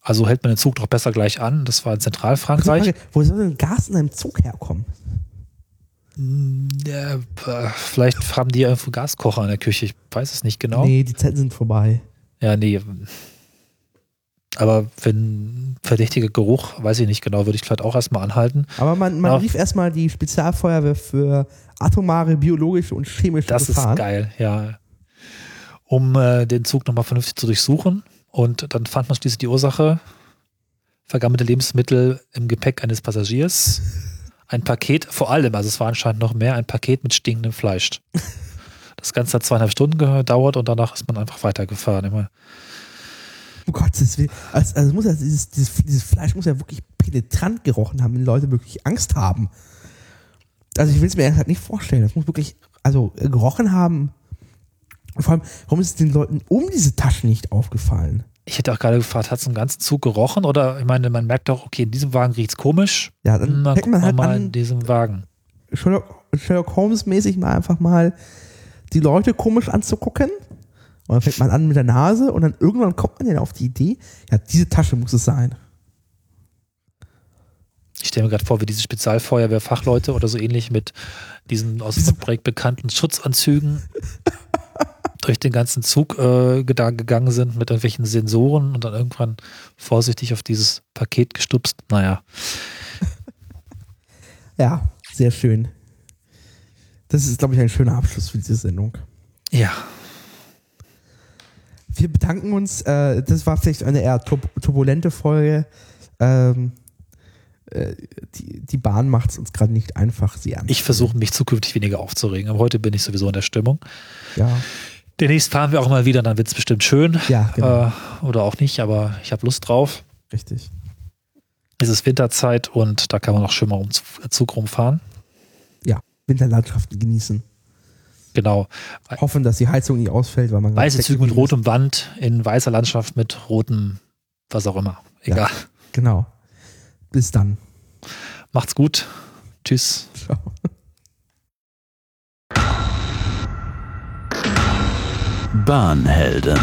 Also hält man den Zug doch besser gleich an. Das war in Zentralfrankreich. Frage, wo soll denn Gas in einem Zug herkommen? Ja, äh, vielleicht haben die ja irgendwo Gaskocher in der Küche. Ich weiß es nicht genau. Nee, die Zeiten sind vorbei. Ja, nee. Aber wenn verdächtiger Geruch, weiß ich nicht genau, würde ich vielleicht auch erstmal anhalten. Aber man, man rief erstmal die Spezialfeuerwehr für atomare, biologische und chemische Das Gefahren. ist geil, ja. Um äh, den Zug nochmal vernünftig zu durchsuchen. Und dann fand man schließlich die Ursache. Vergammelte Lebensmittel im Gepäck eines Passagiers. Ein Paket, vor allem, also es war anscheinend noch mehr, ein Paket mit stinkendem Fleisch. Das Ganze hat zweieinhalb Stunden gedauert und danach ist man einfach weitergefahren. Immer. Um Gottes Willen. Also, also muss ja, dieses, dieses, dieses Fleisch muss ja wirklich penetrant gerochen haben, wenn Leute wirklich Angst haben. Also ich will es mir halt nicht vorstellen. Das muss wirklich, also äh, gerochen haben. Und vor allem, warum ist es den Leuten um diese Taschen nicht aufgefallen? Ich hätte auch gerade gefragt, hat es im ganzen Zug gerochen? Oder ich meine, man merkt doch, okay, in diesem Wagen riecht es komisch. Ja, dann Na, man halt mal in an, diesem Wagen. Sherlock, Sherlock Holmes mäßig mal einfach mal die Leute komisch anzugucken. Und dann fängt man an mit der Nase und dann irgendwann kommt man ja auf die Idee, ja, diese Tasche muss es sein. Ich stelle mir gerade vor, wie diese Spezialfeuerwehrfachleute oder so ähnlich mit diesen aus dem Projekt bekannten Schutzanzügen durch den ganzen Zug äh, gegangen sind mit irgendwelchen Sensoren und dann irgendwann vorsichtig auf dieses Paket gestupst. Naja, Ja, sehr schön. Das ist, glaube ich, ein schöner Abschluss für diese Sendung. ja, Wir bedanken uns. Äh, das war vielleicht eine eher tur turbulente Folge. Ähm, äh, die, die Bahn macht es uns gerade nicht einfach, sie an. ich versuche mich zukünftig weniger aufzuregen, aber heute bin ich sowieso in der Stimmung. Ja, Demnächst fahren wir auch mal wieder, dann wird es bestimmt schön. ja genau. Äh, oder auch nicht, aber ich habe Lust drauf. richtig. Es ist Winterzeit und da kann man auch schön mal um Zug rumfahren. Winterlandschaften genießen. Genau. Hoffen, dass die Heizung nicht ausfällt, weil man Weiße Züge mit rotem Band in weißer Landschaft mit rotem, was auch immer. Egal. ist. Genau. Bis dann. Macht's gut. Tschüss. Ciao. Bahnhelden.